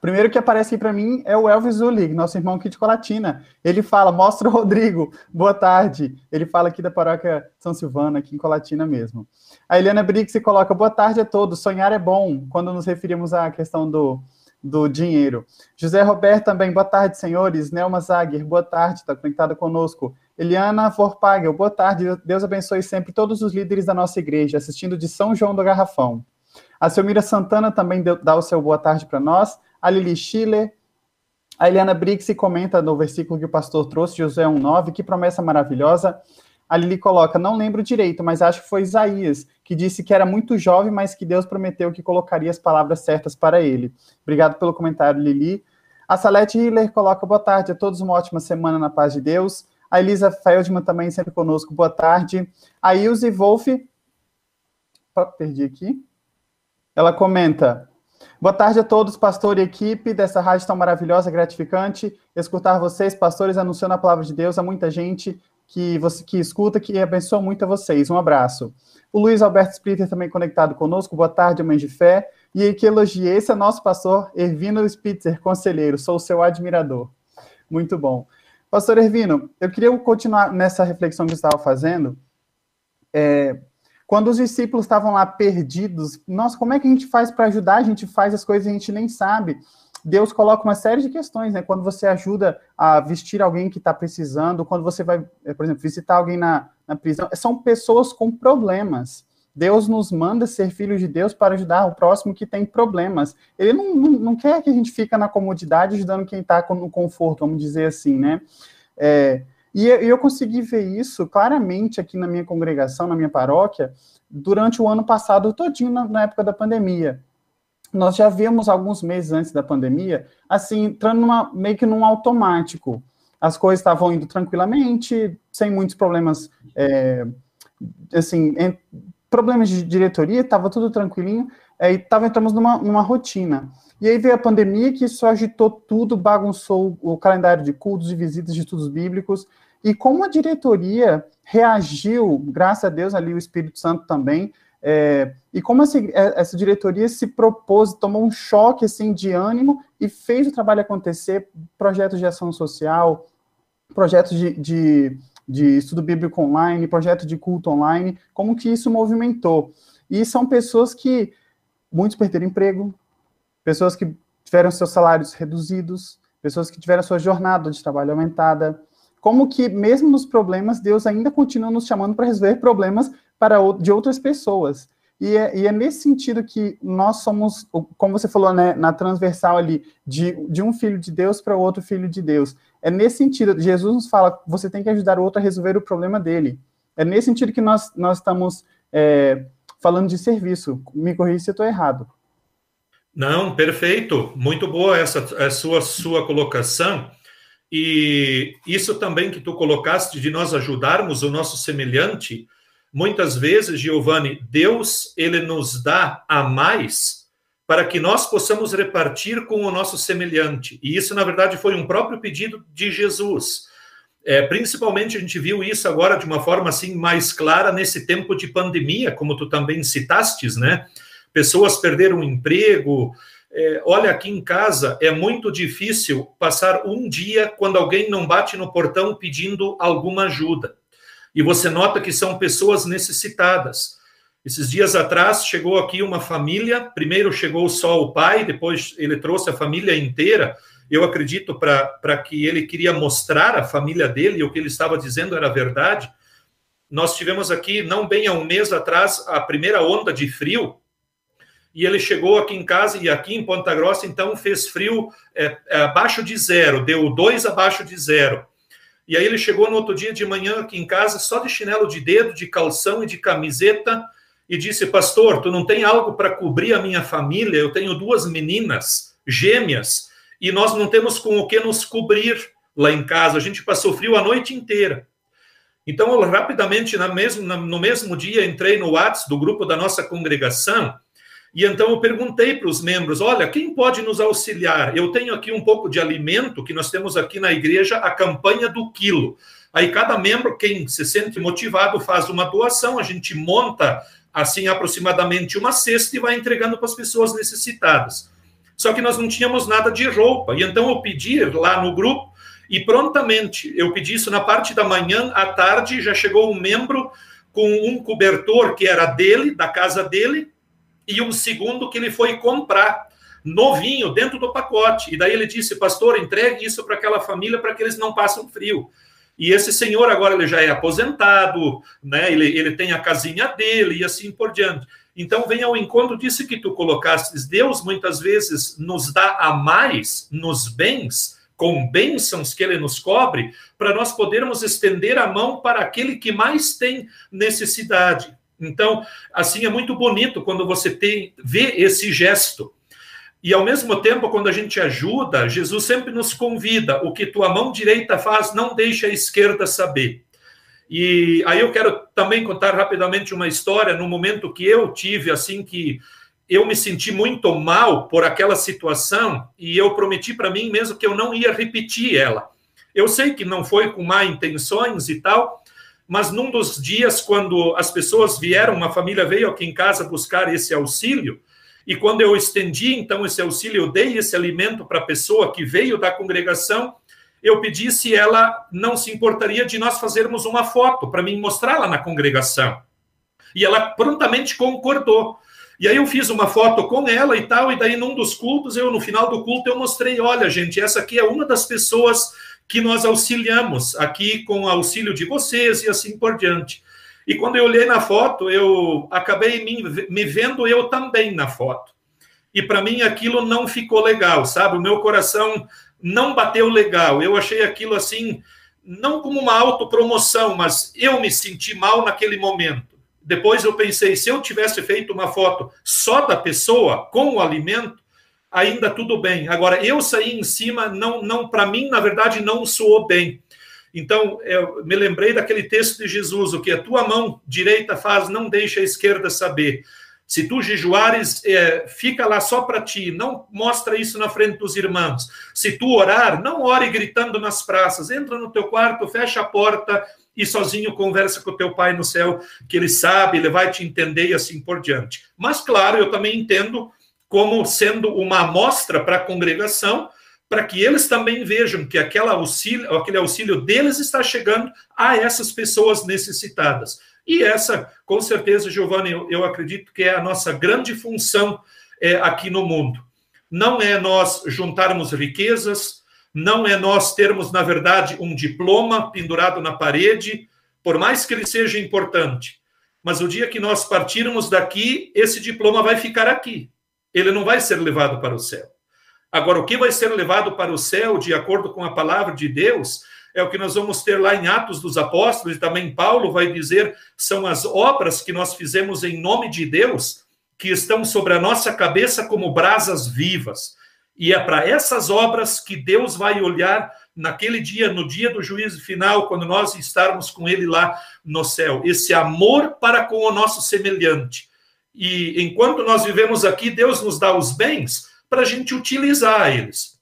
Primeiro que aparece aqui para mim é o Elvis Zulig, nosso irmão aqui de Colatina. Ele fala, mostra o Rodrigo, boa tarde. Ele fala aqui da paróquia São Silvano, aqui em Colatina mesmo. A Eliana Brix coloca, boa tarde a todos, sonhar é bom, quando nos referimos à questão do, do dinheiro. José Roberto também, boa tarde, senhores. Nelma Zager, boa tarde, está conectada conosco. Eliana Vorpagel, boa tarde. Deus abençoe sempre todos os líderes da nossa igreja, assistindo de São João do Garrafão. A Selmira Santana também dá o seu boa tarde para nós a Lili Schiller, a Eliana Briggs comenta no versículo que o pastor trouxe, Josué 1,9, que promessa maravilhosa. A Lili coloca, não lembro direito, mas acho que foi Isaías, que disse que era muito jovem, mas que Deus prometeu que colocaria as palavras certas para ele. Obrigado pelo comentário, Lili. A Salete Hiller coloca, boa tarde a todos, uma ótima semana na paz de Deus. A Elisa Feldman também sempre conosco, boa tarde. A Ilse Wolff, perdi aqui. Ela comenta, Boa tarde a todos, pastor e equipe dessa rádio tão maravilhosa, gratificante. Escutar vocês, pastores, anunciando a palavra de Deus a muita gente que você que escuta, que abençoa muito a vocês. Um abraço. O Luiz Alberto Splitter também conectado conosco. Boa tarde, mãe de fé. E que elogie, esse é nosso pastor Ervino Spitzer, conselheiro. Sou seu admirador. Muito bom. Pastor Ervino, eu queria continuar nessa reflexão que você estava fazendo. É, quando os discípulos estavam lá perdidos, nossa, como é que a gente faz para ajudar? A gente faz as coisas e a gente nem sabe. Deus coloca uma série de questões, né? Quando você ajuda a vestir alguém que está precisando, quando você vai, eh, por exemplo, visitar alguém na, na prisão, são pessoas com problemas. Deus nos manda ser filhos de Deus para ajudar o próximo que tem problemas. Ele não, não, não quer que a gente fique na comodidade ajudando quem está no conforto, vamos dizer assim, né? É, e eu consegui ver isso claramente aqui na minha congregação, na minha paróquia, durante o ano passado todinho, na, época da pandemia. Nós já vimos alguns meses antes da pandemia, assim, entrando numa, meio que num automático. As coisas estavam indo tranquilamente, sem muitos problemas, é, assim, em, problemas de diretoria, estava tudo tranquilinho, é, e tava, entramos numa, numa rotina. E aí veio a pandemia que isso agitou tudo, bagunçou o calendário de cultos e visitas de estudos bíblicos, e como a diretoria reagiu, graças a Deus, ali o Espírito Santo também, é, e como essa, é, essa, diretoria se propôs, tomou um choque assim, de ânimo e fez o trabalho acontecer, projetos de ação social, projetos de, de, de estudo bíblico online, projeto de culto online, como que isso movimentou. E são pessoas que, muitos perderam emprego, pessoas que tiveram seus salários reduzidos, pessoas que tiveram sua jornada de trabalho aumentada, como que, mesmo nos problemas, Deus ainda continua nos chamando para resolver problemas para, de outras pessoas. E é, e é, nesse sentido que nós somos, como você falou, né, na transversal ali, de, de um filho de Deus para outro filho de Deus. É nesse sentido, Jesus nos fala, você tem que ajudar o outro a resolver o problema dele. É nesse sentido que nós, nós estamos é, falando de serviço. Me corrija se eu estou errado.
Não, perfeito. Muito boa essa, essa sua, sua colocação. E isso também que tu colocaste de nós ajudarmos o nosso semelhante, muitas vezes, Giovanni, Deus ele nos dá a mais para que nós possamos repartir com o nosso semelhante. E isso, na verdade, foi um próprio pedido de Jesus. É, principalmente a gente viu isso agora de uma forma assim mais clara nesse tempo de pandemia, como tu também citastes, né? Pessoas perderam o emprego. É, olha, aqui em casa é muito difícil passar um dia quando alguém não bate no portão pedindo alguma ajuda e você nota que são pessoas necessitadas. Esses dias atrás chegou aqui uma família, primeiro chegou só o pai, depois ele trouxe a família inteira. Eu acredito para que ele queria mostrar a família dele e o que ele estava dizendo era verdade. Nós tivemos aqui, não bem há um mês atrás, a primeira onda de frio, e ele chegou aqui em casa e aqui em Ponta Grossa, então fez frio é, é, abaixo de zero, deu dois abaixo de zero. E aí ele chegou no outro dia de manhã aqui em casa, só de chinelo de dedo, de calção e de camiseta, e disse: Pastor, tu não tem algo para cobrir a minha família? Eu tenho duas meninas gêmeas e nós não temos com o que nos cobrir lá em casa. A gente passou frio a noite inteira. Então, eu rapidamente, na mesmo, no mesmo dia, entrei no WhatsApp do grupo da nossa congregação e então eu perguntei para os membros: olha, quem pode nos auxiliar? Eu tenho aqui um pouco de alimento que nós temos aqui na igreja, a campanha do quilo. Aí cada membro, quem se sente motivado, faz uma doação, a gente monta assim aproximadamente uma cesta e vai entregando para as pessoas necessitadas. Só que nós não tínhamos nada de roupa. E então eu pedi lá no grupo e prontamente eu pedi isso na parte da manhã, à tarde já chegou um membro com um cobertor que era dele, da casa dele, e um segundo que ele foi comprar novinho dentro do pacote. E daí ele disse, pastor, entregue isso para aquela família para que eles não passem frio. E esse senhor agora ele já é aposentado, né? Ele, ele tem a casinha dele e assim por diante. Então vem ao encontro disso que tu colocastes. Deus muitas vezes nos dá a mais nos bens, com bênçãos que ele nos cobre, para nós podermos estender a mão para aquele que mais tem necessidade. Então, assim, é muito bonito quando você tem, vê esse gesto. E ao mesmo tempo, quando a gente ajuda, Jesus sempre nos convida: o que tua mão direita faz, não deixa a esquerda saber. E aí eu quero também contar rapidamente uma história no momento que eu tive, assim, que eu me senti muito mal por aquela situação e eu prometi para mim mesmo que eu não ia repetir ela. Eu sei que não foi com má intenções e tal, mas num dos dias, quando as pessoas vieram, uma família veio aqui em casa buscar esse auxílio, e quando eu estendi então esse auxílio, eu dei esse alimento para a pessoa que veio da congregação, eu pedi se ela não se importaria de nós fazermos uma foto para mim mostrá-la na congregação. E ela prontamente concordou. E aí eu fiz uma foto com ela e tal, e daí num dos cultos, eu no final do culto eu mostrei, olha, gente, essa aqui é uma das pessoas que nós auxiliamos aqui com o auxílio de vocês e assim por diante. E quando eu olhei na foto, eu acabei me, vendo eu também na foto. E para mim aquilo não ficou legal, sabe? O meu coração não bateu legal. Eu achei aquilo assim, não como uma autopromoção, mas eu me senti mal naquele momento. Depois eu pensei, se eu tivesse feito uma foto só da pessoa com o alimento, ainda tudo bem. Agora, eu sair em cima, não, não para mim, na verdade, não soou bem. Então, eu me lembrei daquele texto de Jesus: o que a tua mão direita faz, não deixa a esquerda saber. Se tu jejuares, é, fica lá só para ti, não mostra isso na frente dos irmãos. Se tu orar, não ore gritando nas praças, entra no teu quarto, fecha a porta e sozinho conversa com o teu pai no céu, que ele sabe, ele vai te entender e assim por diante. Mas, claro, eu também entendo como sendo uma amostra para a congregação, para que eles também vejam que auxílio, aquele auxílio deles está chegando a essas pessoas necessitadas. E essa, com certeza, Giovanni, eu, eu acredito que é a nossa grande função é, aqui no mundo. Não é nós juntarmos riquezas, não é nós termos, na verdade, um diploma pendurado na parede, por mais que ele seja importante. Mas o dia que nós partirmos daqui, esse diploma vai ficar aqui ele não vai ser levado para o céu. Agora, o que vai ser levado para o céu, de acordo com a palavra de Deus, é o que nós vamos ter lá em Atos dos Apóstolos, e também Paulo vai dizer, são as obras que nós fizemos em nome de Deus, que estão sobre a nossa cabeça como brasas vivas. E é para essas obras que Deus vai olhar naquele dia, no dia do juízo final, quando nós estarmos com Ele lá no céu. Esse amor para com o nosso semelhante. E enquanto nós vivemos aqui, Deus nos dá os bens para a gente utilizar eles.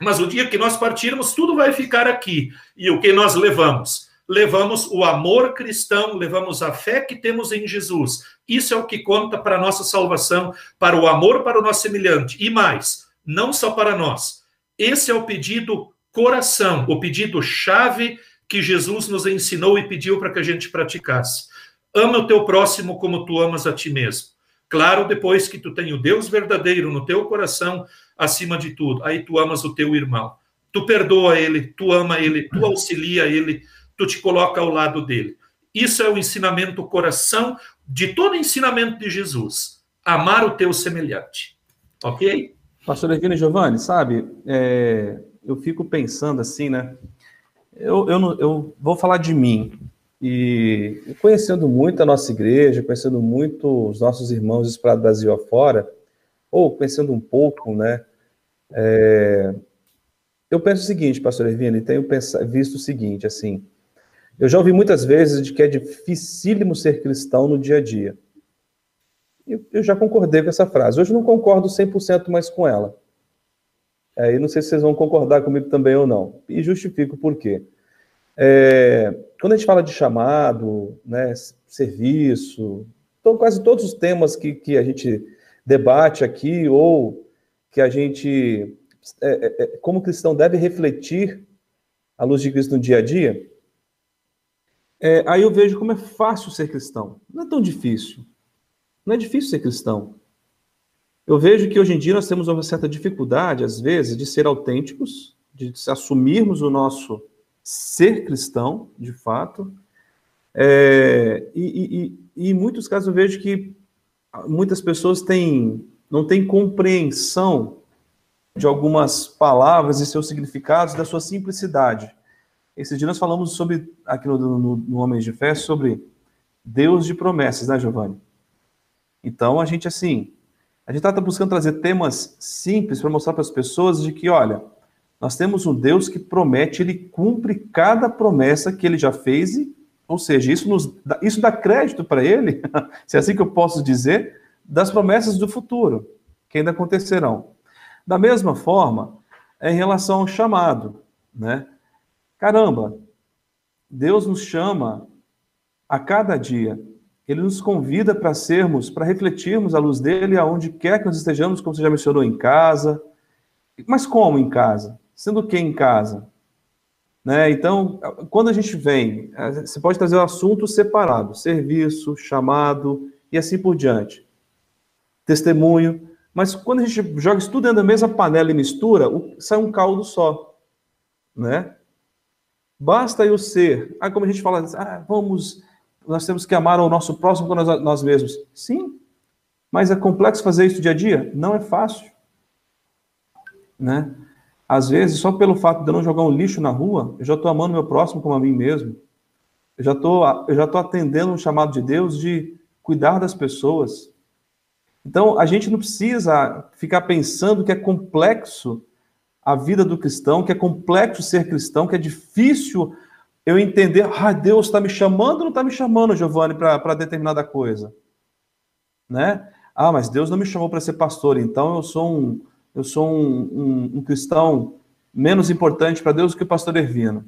Mas o dia que nós partirmos, tudo vai ficar aqui. E o que nós levamos? Levamos o amor cristão, levamos a fé que temos em Jesus. Isso é o que conta para a nossa salvação, para o amor para o nosso semelhante. E mais, não só para nós. Esse é o pedido coração, o pedido chave que Jesus nos ensinou e pediu para que a gente praticasse. Ama o teu próximo como tu amas a ti mesmo. Claro, depois que tu tem o Deus verdadeiro no teu coração acima de tudo, aí tu amas o teu irmão. Tu perdoa ele, tu ama ele, tu auxilia ele, tu te coloca ao lado dele. Isso é o ensinamento coração de todo ensinamento de Jesus. Amar o teu semelhante. Ok?
Pastor Evino Giovanni, sabe, é, eu fico pensando assim, né? Eu, eu, eu vou falar de mim. E conhecendo muito a nossa igreja, conhecendo muito os nossos irmãos espalhados Brasil afora, ou conhecendo um pouco, né? É, eu penso o seguinte, pastor Ervino, e tenho visto o seguinte, assim, eu já ouvi muitas vezes de que é dificílimo ser cristão no dia a dia. Eu, eu já concordei com essa frase. Hoje não concordo 100% mais com ela. É, e não sei se vocês vão concordar comigo também ou não. E justifico por quê. É, quando a gente fala de chamado, né, serviço, então, quase todos os temas que, que a gente debate aqui, ou que a gente, é, é, é como cristão, deve refletir à luz de Cristo no dia a dia, é, aí eu vejo como é fácil ser cristão. Não é tão difícil. Não é difícil ser cristão. Eu vejo que hoje em dia nós temos uma certa dificuldade, às vezes, de ser autênticos, de assumirmos o nosso ser cristão, de fato. É, e, e, e, em muitos casos eu vejo que muitas pessoas têm, não têm compreensão de algumas palavras e seus significados, da sua simplicidade. Esse dia nós falamos sobre, aqui no, no, no Homens de Fé, sobre Deus de promessas, né, Giovanni? Então, a gente, assim, a gente está buscando trazer temas simples para mostrar para as pessoas de que, olha, nós temos um Deus que promete, ele cumpre cada promessa que ele já fez, e, ou seja, isso, nos, isso dá crédito para ele, se é assim que eu posso dizer, das promessas do futuro, que ainda acontecerão. Da mesma forma, é em relação ao chamado, né? Caramba, Deus nos chama a cada dia ele nos convida para sermos, para refletirmos a luz dele aonde quer que nós estejamos, como você já mencionou, em casa. Mas como em casa? Sendo que em casa? Né? Então, quando a gente vem, você pode trazer o assunto separado, serviço, chamado e assim por diante. Testemunho. Mas quando a gente joga isso tudo dentro da mesma panela e mistura, sai um caldo só. Né? Basta eu ser. Ah, como a gente fala, ah, vamos nós temos que amar o nosso próximo como nós, nós mesmos. Sim, mas é complexo fazer isso dia a dia? Não é fácil. Né? Às vezes, só pelo fato de eu não jogar um lixo na rua, eu já estou amando meu próximo como a mim mesmo. Eu já estou eu já estou atendendo um chamado de Deus de cuidar das pessoas. Então, a gente não precisa ficar pensando que é complexo a vida do cristão, que é complexo ser cristão, que é difícil eu entender, ah, Deus está me chamando ou não está me chamando, Giovanni, para determinada coisa? Né? Ah, mas Deus não me chamou para ser pastor, então eu sou um, eu sou um, um, um cristão menos importante para Deus do que o pastor Ervino.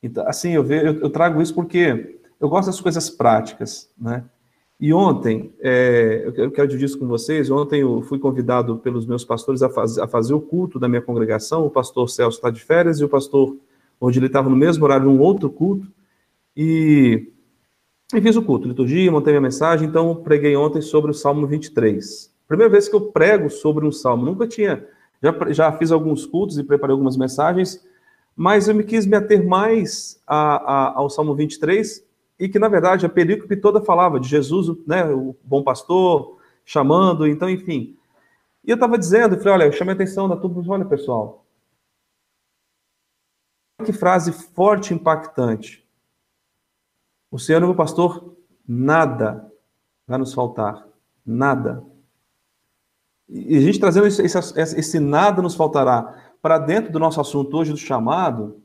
Então, assim, eu, vejo, eu, eu, trago isso porque eu gosto das coisas práticas, né? E ontem, é, eu quero dividir isso com vocês, ontem eu fui convidado pelos meus pastores a, faz, a fazer o culto da minha congregação, o pastor Celso está de férias e o pastor onde ele estava no mesmo horário, num outro culto, e, e fiz o culto, liturgia, montei minha mensagem, então preguei ontem sobre o Salmo 23. Primeira vez que eu prego sobre um salmo, nunca tinha, já, já fiz alguns cultos e preparei algumas mensagens, mas eu me quis me ater mais a, a, ao Salmo 23, e que, na verdade, a perícope toda falava de Jesus, né, o bom pastor, chamando, então, enfim. E eu estava dizendo, eu falei, olha, eu chamei a atenção da tudo, olha, pessoal, que frase forte e impactante. O Senhor, meu pastor, nada vai nos faltar. Nada. E a gente trazendo esse, esse, esse nada nos faltará para dentro do nosso assunto hoje do chamado,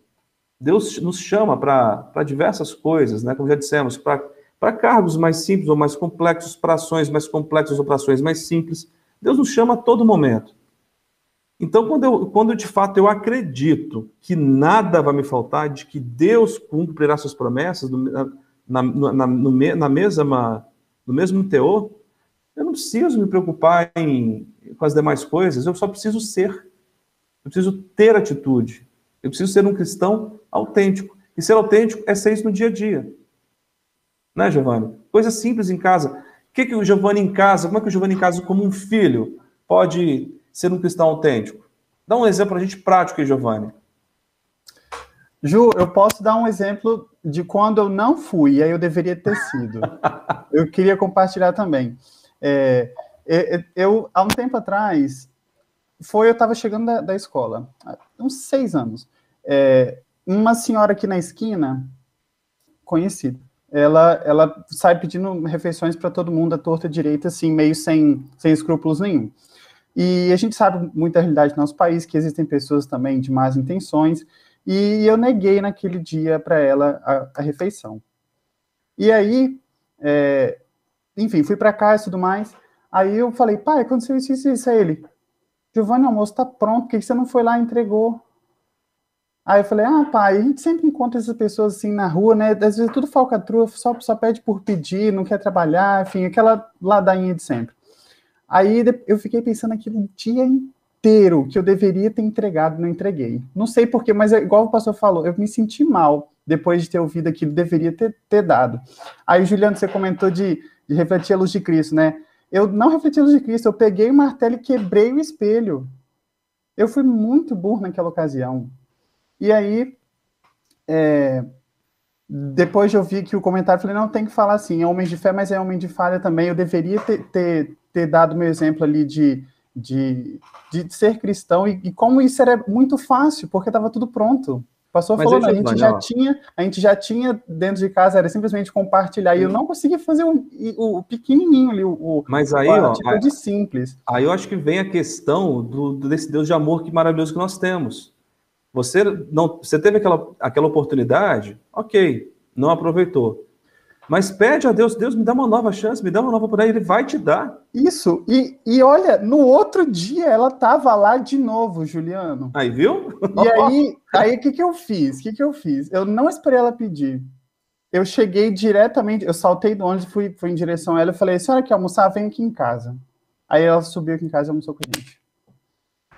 Deus nos chama para diversas coisas, né? Como já dissemos, para cargos mais simples ou mais complexos, para ações mais complexas ou para ações mais simples. Deus nos chama a todo momento. Então, quando, eu, quando de fato eu acredito que nada vai me faltar, de que Deus cumprirá suas promessas no, na, na, no, na mesma, no mesmo teor, eu não preciso me preocupar em, com as demais coisas, eu só preciso ser. Eu preciso ter atitude. Eu preciso ser um cristão autêntico. E ser autêntico é ser isso no dia a dia. Né, Giovanni? Coisa simples em casa. O que, que o Giovanni em casa, como é que o Giovanni em casa, como um filho, pode ser um cristão autêntico? Dá um exemplo para a gente prático aí, Giovanni.
Ju, eu posso dar um exemplo de quando eu não fui, e aí eu deveria ter sido. eu queria compartilhar também. É, eu, há um tempo atrás, foi, eu estava chegando da, da, escola, uns seis anos. É, uma senhora aqui na esquina, conhecida, ela, ela sai pedindo refeições para todo mundo, à torta direita, assim, meio sem, sem escrúpulos nenhum. E a gente sabe muita realidade do nosso país, que existem pessoas também de más intenções, e eu neguei naquele dia para ela a, a, refeição. E aí, é, enfim, fui para casa e tudo mais. Aí eu falei, pai, aconteceu isso, isso, isso. Aí ele, Giovanni, o almoço tá pronto, por que você não foi lá e entregou? Aí eu falei, ah, pai, a gente sempre encontra essas pessoas assim na rua, né? Às vezes é tudo falcatrua, só, só pede por pedir, não quer trabalhar, enfim, aquela ladainha de sempre. Aí eu fiquei pensando aquilo o dia inteiro que eu deveria ter entregado, não entreguei. Não sei porquê, mas é igual o pastor falou, eu me senti mal depois de ter ouvido aquilo, deveria ter, ter dado. Aí, Juliano, você comentou de, de refletir a luz de Cristo, né? Eu não refleti a luz de Cristo, eu peguei o martelo e quebrei o espelho. Eu fui muito burro naquela ocasião. E aí, é, depois de ouvir que o comentário, falei, não, tem que falar assim, é homem de fé, mas é homem de falha também. Eu deveria ter, ter, ter dado meu exemplo ali de, de, de ser cristão e, e como isso era muito fácil, porque estava tudo pronto. Passou falando, a gente já tinha, a gente já tinha dentro de casa, era simplesmente compartilhar, e eu não conseguia fazer o, o, o pequenininho ali, o,
Mas aí, o ó, de simples. Aí eu acho que vem a questão do, desse Deus de amor que maravilhoso que nós temos. Você não, você teve aquela, aquela oportunidade, ok, não aproveitou. Mas pede a Deus, Deus me dá uma nova chance, me dá uma nova oportunidade, Ele vai te dar.
Isso, e, e olha, no outro dia ela estava lá de novo, Juliano.
Aí, viu?
E aí, aí o que, que eu fiz? O que, que eu fiz? Eu não esperei ela pedir. Eu cheguei diretamente, eu saltei de onde fui, fui em direção a ela e falei, senhora quer almoçar? Vem aqui em casa. Aí ela subiu aqui em casa e almoçou com a gente.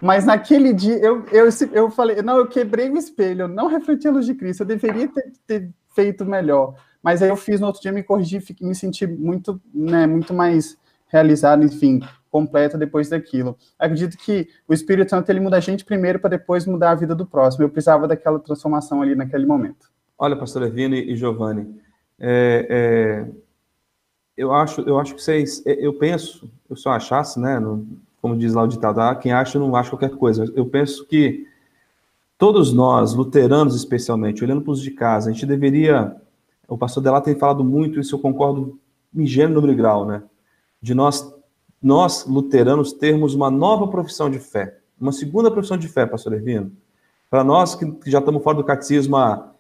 Mas naquele dia, eu, eu, eu falei, não, eu quebrei o espelho, eu não refleti a luz de Cristo, eu deveria ter, ter feito melhor. Mas aí eu fiz no outro dia, me corrigi, fiquei, me senti muito, né, muito mais realizado, enfim, completo depois daquilo. Acredito que o Espírito Santo ele muda a gente primeiro para depois mudar a vida do próximo. Eu precisava daquela transformação ali naquele momento.
Olha, pastor Evino e Giovanni, é, é, eu acho, eu acho que vocês, é, eu penso, eu só achasse, né, no, como diz lá o ditado, ah, quem acha não acha qualquer coisa. Eu penso que todos nós, luteranos especialmente, olhando para os de casa, a gente deveria o pastor Delá tem falado muito, isso eu concordo em gênero, número grau, né? De nós, nós, luteranos, termos uma nova profissão de fé, uma segunda profissão de fé, pastor Ervino. Para nós que já estamos fora do catecismo há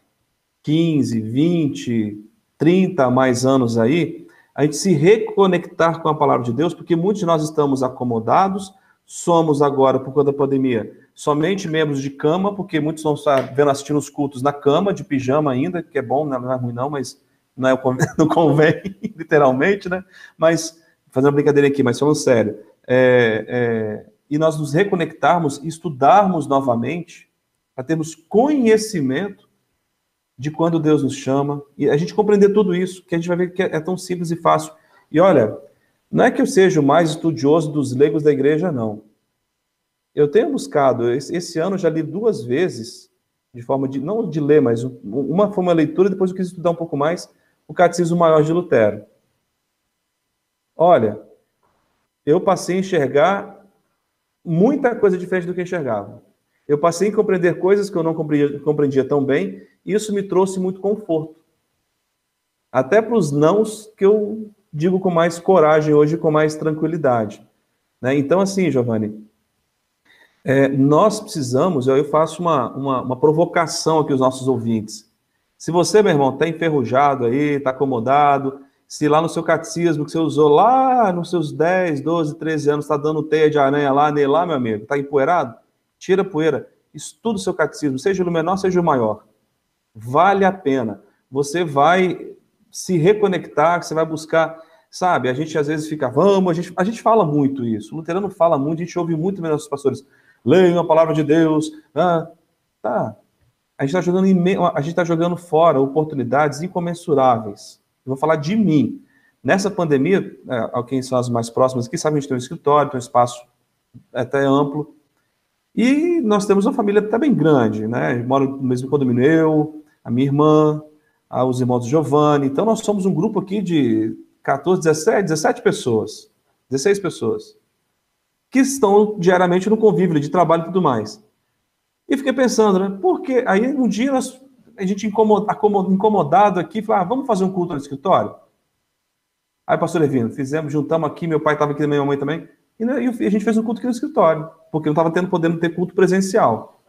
15, 20, 30 mais anos aí, a gente se reconectar com a palavra de Deus, porque muitos de nós estamos acomodados, somos agora, por conta da pandemia, somente membros de cama, porque muitos não estão vendo assistindo os cultos na cama, de pijama ainda, que é bom, não é ruim não, mas não, é, não convém, literalmente, né? Mas, fazendo uma brincadeira aqui, mas falando sério, é, é, e nós nos reconectarmos, estudarmos novamente, para termos conhecimento de quando Deus nos chama, e a gente compreender tudo isso, que a gente vai ver que é tão simples e fácil. E olha, não é que eu seja o mais estudioso dos leigos da igreja, não. Eu tenho buscado, esse, ano já li duas vezes, de forma de, não de ler, mas uma foi uma leitura, depois eu quis estudar um pouco mais, o Catecismo Maior de Lutero. Olha, eu passei a enxergar muita coisa diferente do que enxergava. Eu passei a compreender coisas que eu não compreendia, compreendia tão bem, e isso me trouxe muito conforto. Até para os nãos que eu digo com mais coragem hoje, com mais tranquilidade. Né? Então, assim, Giovanni, É, nós precisamos, eu faço uma, uma, uma provocação aqui aos nossos ouvintes. Se você, meu irmão, está enferrujado aí, está acomodado, se lá no seu catecismo que você usou lá nos seus 10, 12, 13 anos, está dando teia de aranha lá, nele lá, meu amigo, está empoeirado, tira a poeira, estuda o seu catecismo, seja o menor, seja o maior. Vale a pena. Você vai se reconectar, você vai buscar, sabe? A gente às vezes fica, vamos, a gente, a gente fala muito isso. O luterano fala muito, a gente ouve muito nossos pastores. Leiam a palavra de Deus. Ah, tá, a gente está jogando, a gente tá jogando fora oportunidades incomensuráveis. Eu vou falar de mim. Nessa pandemia, é, quem são as mais próximas aqui, sabe, a gente tem um escritório, tem um espaço até amplo. E nós temos uma família até bem grande, né? Moro no mesmo condomínio eu, a minha irmã, os irmãos do Giovanni. Então, nós somos um grupo aqui de 14, 17, 17 pessoas, 16 pessoas, que estão diariamente no convívio de trabalho e tudo mais. E fiquei pensando, né? Porque aí um dia nós, a gente incomodado aqui, falou, ah, vamos fazer um culto no escritório? Aí, pastor Levino, fizemos, juntamos aqui, meu pai estava aqui, minha mãe também, e, né, e a gente fez um culto aqui no escritório, porque não estava tendo, podendo ter culto presencial.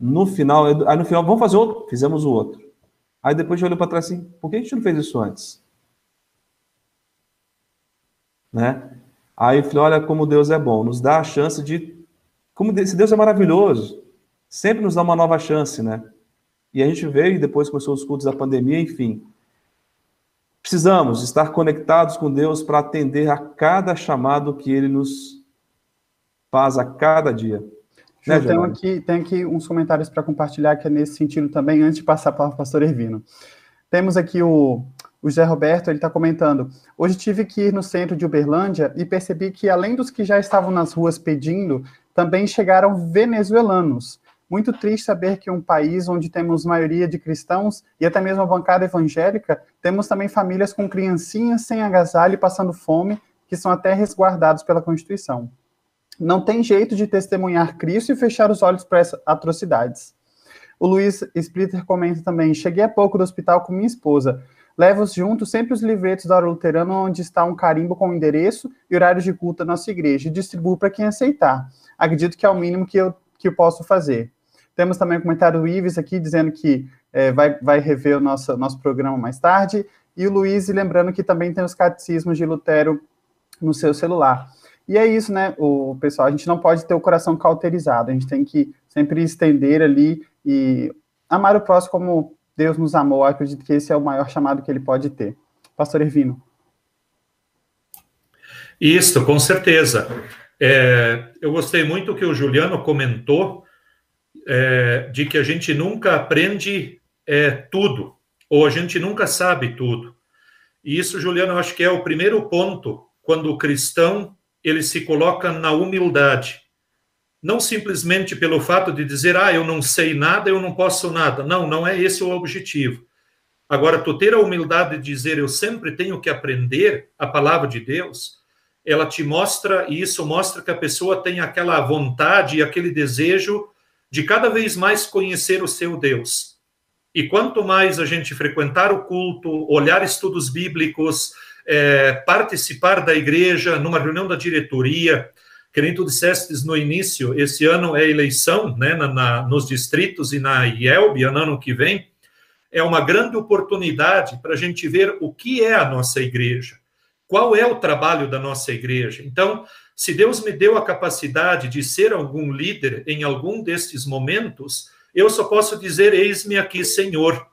No final, aí no final, vamos fazer outro? Fizemos o outro. Aí depois a gente olhou para trás assim, por que a gente não fez isso antes? Né? Aí eu falei, olha como Deus é bom, nos dá a chance de como esse Deus é maravilhoso, sempre nos dá uma nova chance, né? E a gente veio e depois começou os cultos da pandemia, enfim. Precisamos estar conectados com Deus para atender a cada chamado que Ele nos faz a cada dia.
Né, tenho aqui, tenho aqui uns comentários para compartilhar que é nesse sentido também, antes de passar para o pastor Ervino. Temos aqui o, o José Roberto, ele está comentando. Hoje tive que ir no centro de Uberlândia e percebi que, além dos que já estavam nas ruas pedindo, também chegaram venezuelanos. Muito triste saber que um país onde temos maioria de cristãos e até mesmo a bancada evangélica, temos também famílias com criancinhas sem agasalho e passando fome, que são até resguardados pela Constituição. Não tem jeito de testemunhar Cristo e fechar os olhos para essas atrocidades. O Luiz Splitter comenta também: Cheguei há pouco do hospital com minha esposa. Levo junto sempre os livretos da hora luterana, onde está um carimbo com o endereço e horários de culto da nossa igreja, e distribuo para quem aceitar acredito que é o mínimo que eu, que eu posso fazer. Temos também o comentário do Ives aqui, dizendo que é, vai, vai rever o nosso, nosso programa mais tarde. E o Luiz, lembrando que também tem os catecismos de Lutero no seu celular. E é isso, né, o pessoal, a gente não pode ter o coração cauterizado, a gente tem que sempre estender ali e amar o próximo como Deus nos amou. Eu acredito que esse é o maior chamado que ele pode ter. Pastor Ervino.
Isso, com certeza. É, eu gostei muito que o Juliano comentou é, de que a gente nunca aprende é, tudo, ou a gente nunca sabe tudo. E isso, Juliano, eu acho que é o primeiro ponto quando o cristão ele se coloca na humildade. Não simplesmente pelo fato de dizer, ah, eu não sei nada, eu não posso nada. Não, não é esse o objetivo. Agora, tu ter a humildade de dizer, eu sempre tenho que aprender a palavra de Deus, ela te mostra, e isso mostra que a pessoa tem aquela vontade e aquele desejo de cada vez mais conhecer o seu Deus. E quanto mais a gente frequentar o culto, olhar estudos bíblicos, é, participar da igreja, numa reunião da diretoria, que tu disseste no início, esse ano é eleição né, na, na, nos distritos e na IELB, ano que vem, é uma grande oportunidade para a gente ver o que é a nossa igreja qual é o trabalho da nossa igreja? Então, se Deus me deu a capacidade de ser algum líder em algum destes momentos, eu só posso dizer: Eis-me aqui, Senhor.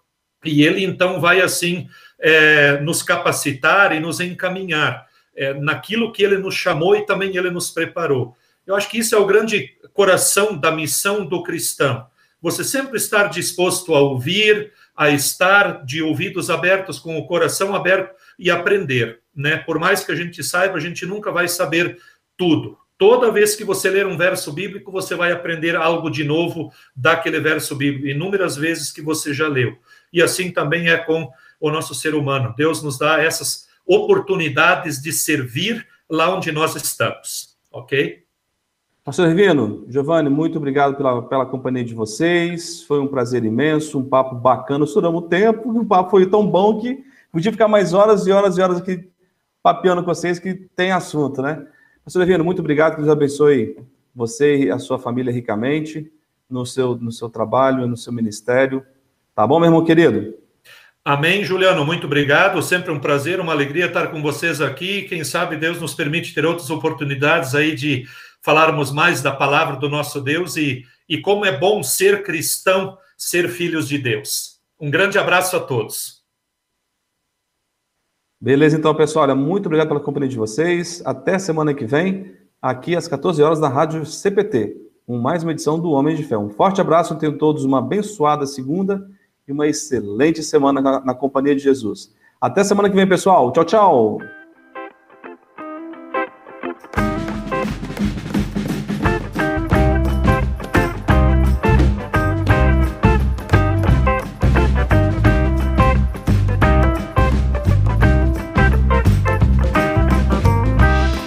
E Ele então vai assim é, nos capacitar e nos encaminhar é, naquilo que Ele nos chamou e também Ele nos preparou. Eu acho que isso é o grande coração da missão do cristão. Você sempre estar disposto a ouvir, a estar de ouvidos abertos, com o coração aberto e aprender né? Por mais que a gente saiba, a gente nunca vai saber tudo. Toda vez que você ler um verso bíblico, você vai aprender algo de novo daquele verso bíblico, inúmeras vezes que você já leu. E assim também é com o nosso ser humano. Deus nos dá essas oportunidades de servir lá onde nós estamos, ok?
Pastor Rivino, Giovanni, muito obrigado pela, pela companhia de vocês. Foi um prazer imenso, um papo bacana. Estouramos o tempo, o papo foi tão bom que podia ficar mais horas e horas e horas aqui papeando com vocês que tem assunto, né? Pastor Levino, muito obrigado, que Deus abençoe você e a sua família ricamente no seu, no seu trabalho, no seu ministério. Tá bom, meu irmão querido?
Amém, Juliano. Muito obrigado. Sempre um prazer, uma alegria estar com vocês aqui. Quem sabe Deus nos permite ter outras oportunidades aí de falarmos mais da palavra do nosso Deus e, e como é bom ser cristão, ser filhos de Deus. Um grande abraço a todos.
Beleza, então, pessoal. Olha, muito obrigado pela companhia de vocês. Até semana que vem, aqui às 14 horas na Rádio CPT, com mais uma edição do Homem de Fé. Um forte abraço, tenham todos uma abençoada segunda e uma excelente semana na, na companhia de Jesus. Até semana que vem, pessoal. Tchau, tchau.